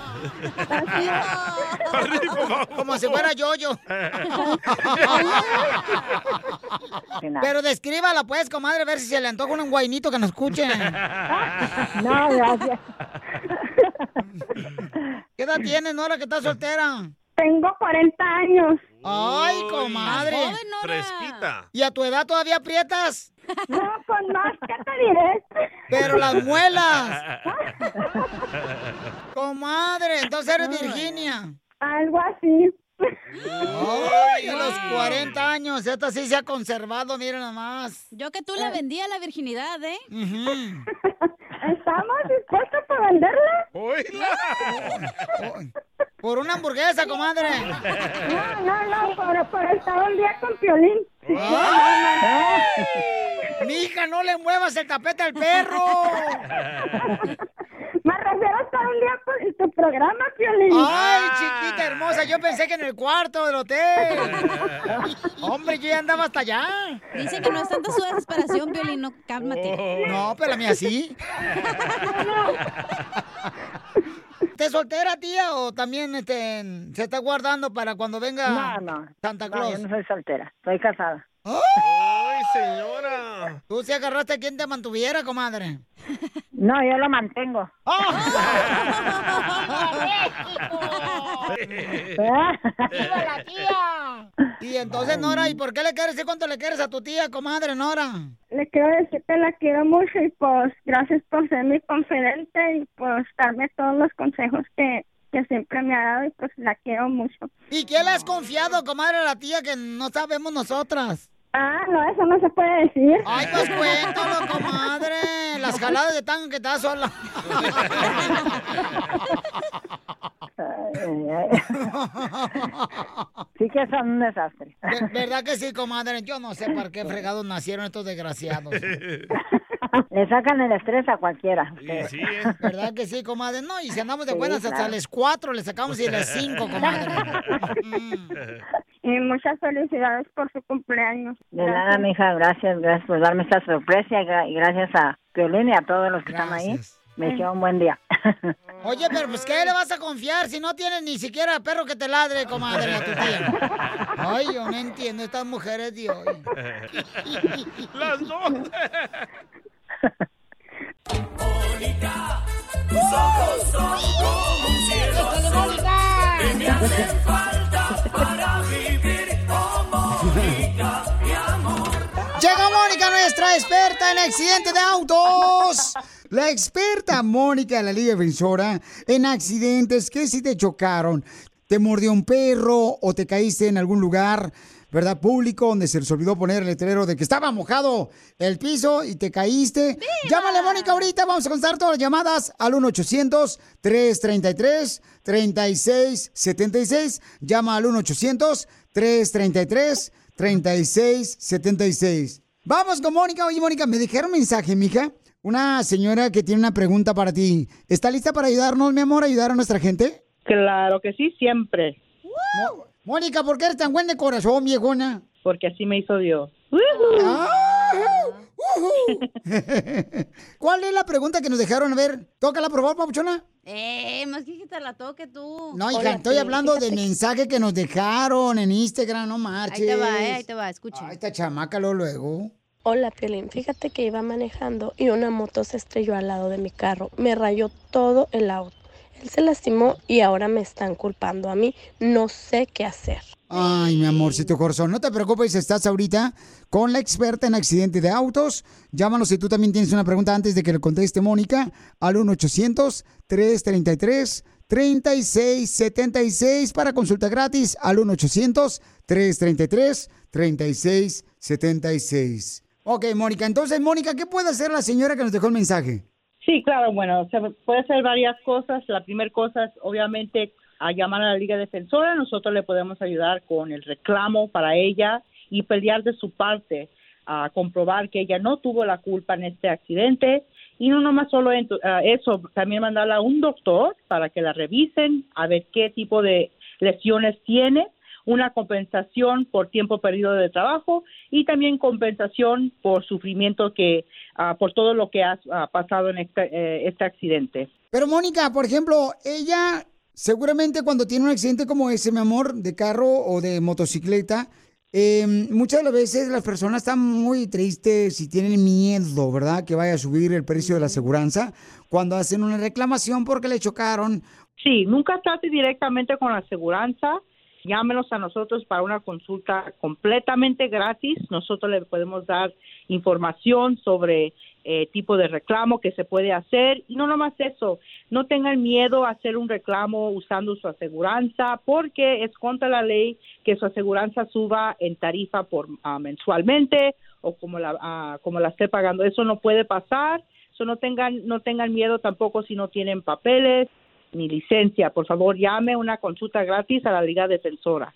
S4: Como si fuera yo-yo. Pero descríbala, pues, comadre, a ver si se le antoja un guainito que nos escuche.
S12: No, gracias.
S4: ¿Qué edad tienes, Nora, que estás soltera?
S12: Tengo 40 años.
S4: Ay, comadre.
S5: Fresquita.
S4: ¿Y a tu edad todavía aprietas?
S12: No, con más, ¿qué te diré?
S4: Pero las muelas. Comadre, entonces eres Virginia.
S12: Algo así.
S4: Ay, a los 40 años, esta sí se ha conservado, miren nomás.
S13: Yo que tú le vendía la virginidad, ¿eh?
S12: ¿Estamos dispuestos para venderla?
S4: Por una hamburguesa, comadre.
S12: No, no, no, por, por estar un día con Piolín.
S4: Mija, no le muevas el tapete al perro.
S12: Me refiero a estar un día con- en tu programa, Piolín.
S4: Ay, chiquita hermosa, yo pensé que en el cuarto del hotel. Hombre, yo ya andaba hasta allá.
S13: Dice que no es tanta su desesperación, Violín, no, cálmate.
S4: No, pero la mía sí. ¿Te soltera, tía, o también este, se está guardando para cuando venga
S14: No, no.
S4: Santa
S14: No,
S4: Claus?
S14: yo no soy soltera, soy casada.
S5: ¡Ay, señora!
S4: ¿Tú sí agarraste a quien te mantuviera, comadre?
S14: No, yo lo mantengo.
S4: ¡Viva la tía! Y entonces, Nora, ¿y por qué le quieres decir cuánto le quieres a tu tía, comadre, Nora?
S12: Le quiero decir que la quiero mucho y pues gracias por ser mi confidente y pues darme todos los consejos que, que siempre me ha dado y pues la quiero mucho.
S4: ¿Y qué le has confiado, comadre, a la tía que no sabemos nosotras?
S12: Ah, no, eso no se puede decir.
S4: Ay, pues cuéntalo, comadre. Las jaladas de tango que te da sola.
S14: Sí que son un desastre.
S4: Ver- ¿Verdad que sí, comadre? Yo no sé por qué fregados nacieron estos desgraciados.
S14: Le sacan el estrés a cualquiera. ustedes.
S4: ¿Verdad que sí, comadre? No, y si andamos de buenas
S14: Sí,
S4: hasta
S14: claro.
S4: las cuatro, le sacamos y las cinco, comadre.
S12: Y muchas felicidades por su cumpleaños.
S14: De nada, mija, gracias, gracias por darme esta sorpresa y gra- y gracias a Violín y a todos los que están ahí. Me hicieron un buen día.
S4: Oye, pero pues ¿qué le vas a confiar si no tienes ni siquiera perro que te ladre, comadre, a tu tía? Ay, yo no entiendo estas mujeres de hoy.
S5: Las dos.
S27: Tus ojos son como un cielo azul que me hacen falta para vivir. Mónica,
S4: nuestra experta en accidentes de autos. La experta Mónica, la Liga Defensora, en accidentes que si te chocaron, te mordió un perro o te caíste en algún lugar, ¿verdad? Público, donde se les olvidó poner el letrero de que estaba mojado el piso y te caíste. Llámale, Mónica, ahorita. Vamos a contestar todas las llamadas al 1-800-333-3676. Llama al 1-800-333-3676. Vamos con Mónica. Oye, Mónica, me dejaron un mensaje, mija. Una señora que tiene una pregunta para ti. ¿Está lista para ayudarnos, mi amor, a ayudar a nuestra gente?
S28: Claro que sí, siempre.
S4: Mónica, ¿por qué eres tan buen de corazón, viejona?
S28: Porque así me hizo Dios.
S4: Ah. ¿Cuál es la pregunta que nos dejaron? A ver, tócala, por favor, papuchona.
S13: Eh, más que te la toque tú.
S4: No, hija, estoy hablando del mensaje que nos dejaron en Instagram, no marches.
S13: Ahí te va, eh, ahí te va, escucha.
S4: Ay, esta chamaca luego.
S29: Hola, Piolín. Fíjate que iba manejando y una moto se estrelló al lado de mi carro. Me rayó todo el auto. Él se lastimó y ahora me están culpando a mí. No sé qué hacer.
S4: Ay, mi amorcito corazón, no te preocupes, estás ahorita con la experta en accidentes de autos. Llámanos si tú también tienes una pregunta antes de que le conteste Mónica al 1-800-333-3676 para consulta gratis al 1-800-333-3676. Ok, Mónica, entonces, Mónica, ¿qué puede hacer la señora que nos dejó el mensaje?
S28: Sí, claro, bueno, se puede hacer varias cosas. La primera cosa es, obviamente, a llamar a la Liga Defensora. Nosotros le podemos ayudar con el reclamo para ella y pelear de su parte a comprobar que ella no tuvo la culpa en este accidente. Y no nomás solo en- eso, también mandarla a un doctor para que la revisen, a ver qué tipo de lesiones tiene, una compensación por tiempo perdido de trabajo y también compensación por sufrimiento que, ah, por todo lo que ha ah, pasado en este, eh, este accidente.
S4: Pero Mónica, por ejemplo, ella seguramente cuando tiene un accidente como ese, mi amor, de carro o de motocicleta, eh, muchas de las veces las personas están muy tristes y tienen miedo, ¿verdad? Que vaya a subir el precio de la aseguranza cuando hacen una reclamación porque le chocaron.
S28: Sí, nunca trate directamente con la aseguranza. Llámenos a nosotros para una consulta completamente gratis. Nosotros le podemos dar información sobre eh, tipo de reclamo que se puede hacer. Y no nomás eso, no tengan miedo a hacer un reclamo usando su aseguranza porque es contra la ley que su aseguranza suba en tarifa por ah, mensualmente o como la ah, como la esté pagando. Eso no puede pasar. So no tengan no tengan miedo tampoco si no tienen papeles ni licencia. Por favor, llame una consulta gratis a la Liga Defensora.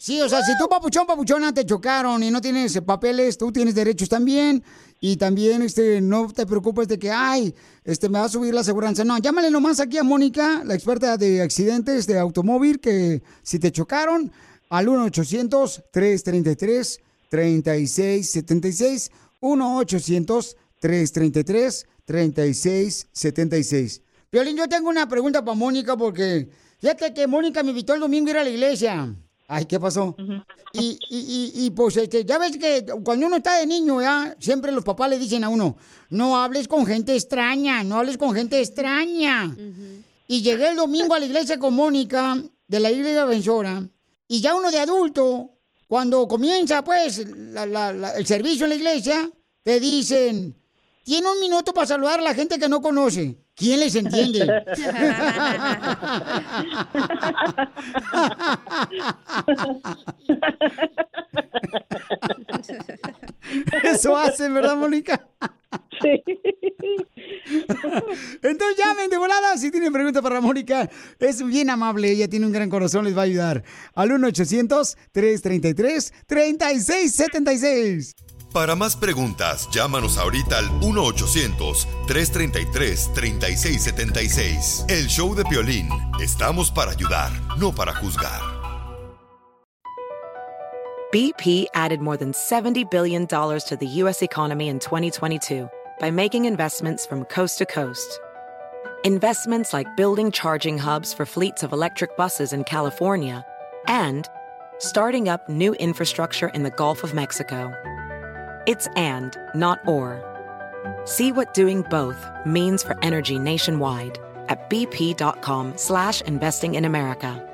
S4: Sí, o sea, si tú, papuchón, papuchona, te chocaron y no tienes eh, papeles, tú tienes derechos también. Y también, este, no te preocupes de que, ay, este, me va a subir la aseguranza. No, llámale nomás aquí a Mónica, la experta de accidentes de automóvil, que si te chocaron, al 1-800-333-3676. 1-800-333-3676. Violín, yo tengo una pregunta para Mónica porque fíjate que Mónica me invitó el domingo a ir a la iglesia. Ay, ¿qué pasó? y, y, y, y, pues este, ya ves que cuando uno está de niño, ya siempre los papás le dicen a uno, no hables con gente extraña, no hables con gente extraña. Y llegué el domingo a la iglesia con Mónica, de la iglesia defensora, y ya uno de adulto, cuando comienza pues la- la- la- el servicio en la iglesia, te dicen, tiene un minuto para saludar a la gente que no conoce. ¿Quién les entiende? Eso hacen, ¿verdad, Mónica?
S28: Sí.
S4: Entonces llamen de volada si tienen preguntas para Mónica. Es bien amable, ella tiene un gran corazón, les va a ayudar. Al 1-800-333-3676.
S2: Para más preguntas, llámanos ahorita al 1-800-333-3676. El show de Piolín. Estamos para ayudar, no para juzgar.
S19: BP added more than $70 billion to the U.S. economy in 2022 by making investments from coast to coast. Investments like building charging hubs for fleets of electric buses in California and starting up new infrastructure in the Gulf of Mexico. It's and, not or. See what doing both means for energy nationwide at bp.com slash investing in America.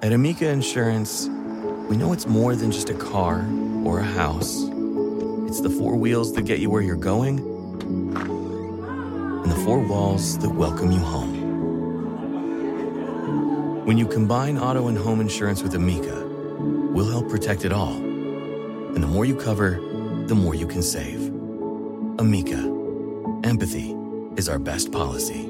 S30: At Amica Insurance, we know it's more than just a car or a house. It's the four wheels that get you where you're going and the four walls that welcome you home. When you combine auto and home insurance with Amica, we'll help protect it all. And the more you cover, the more you can save. Amica, empathy is our best policy.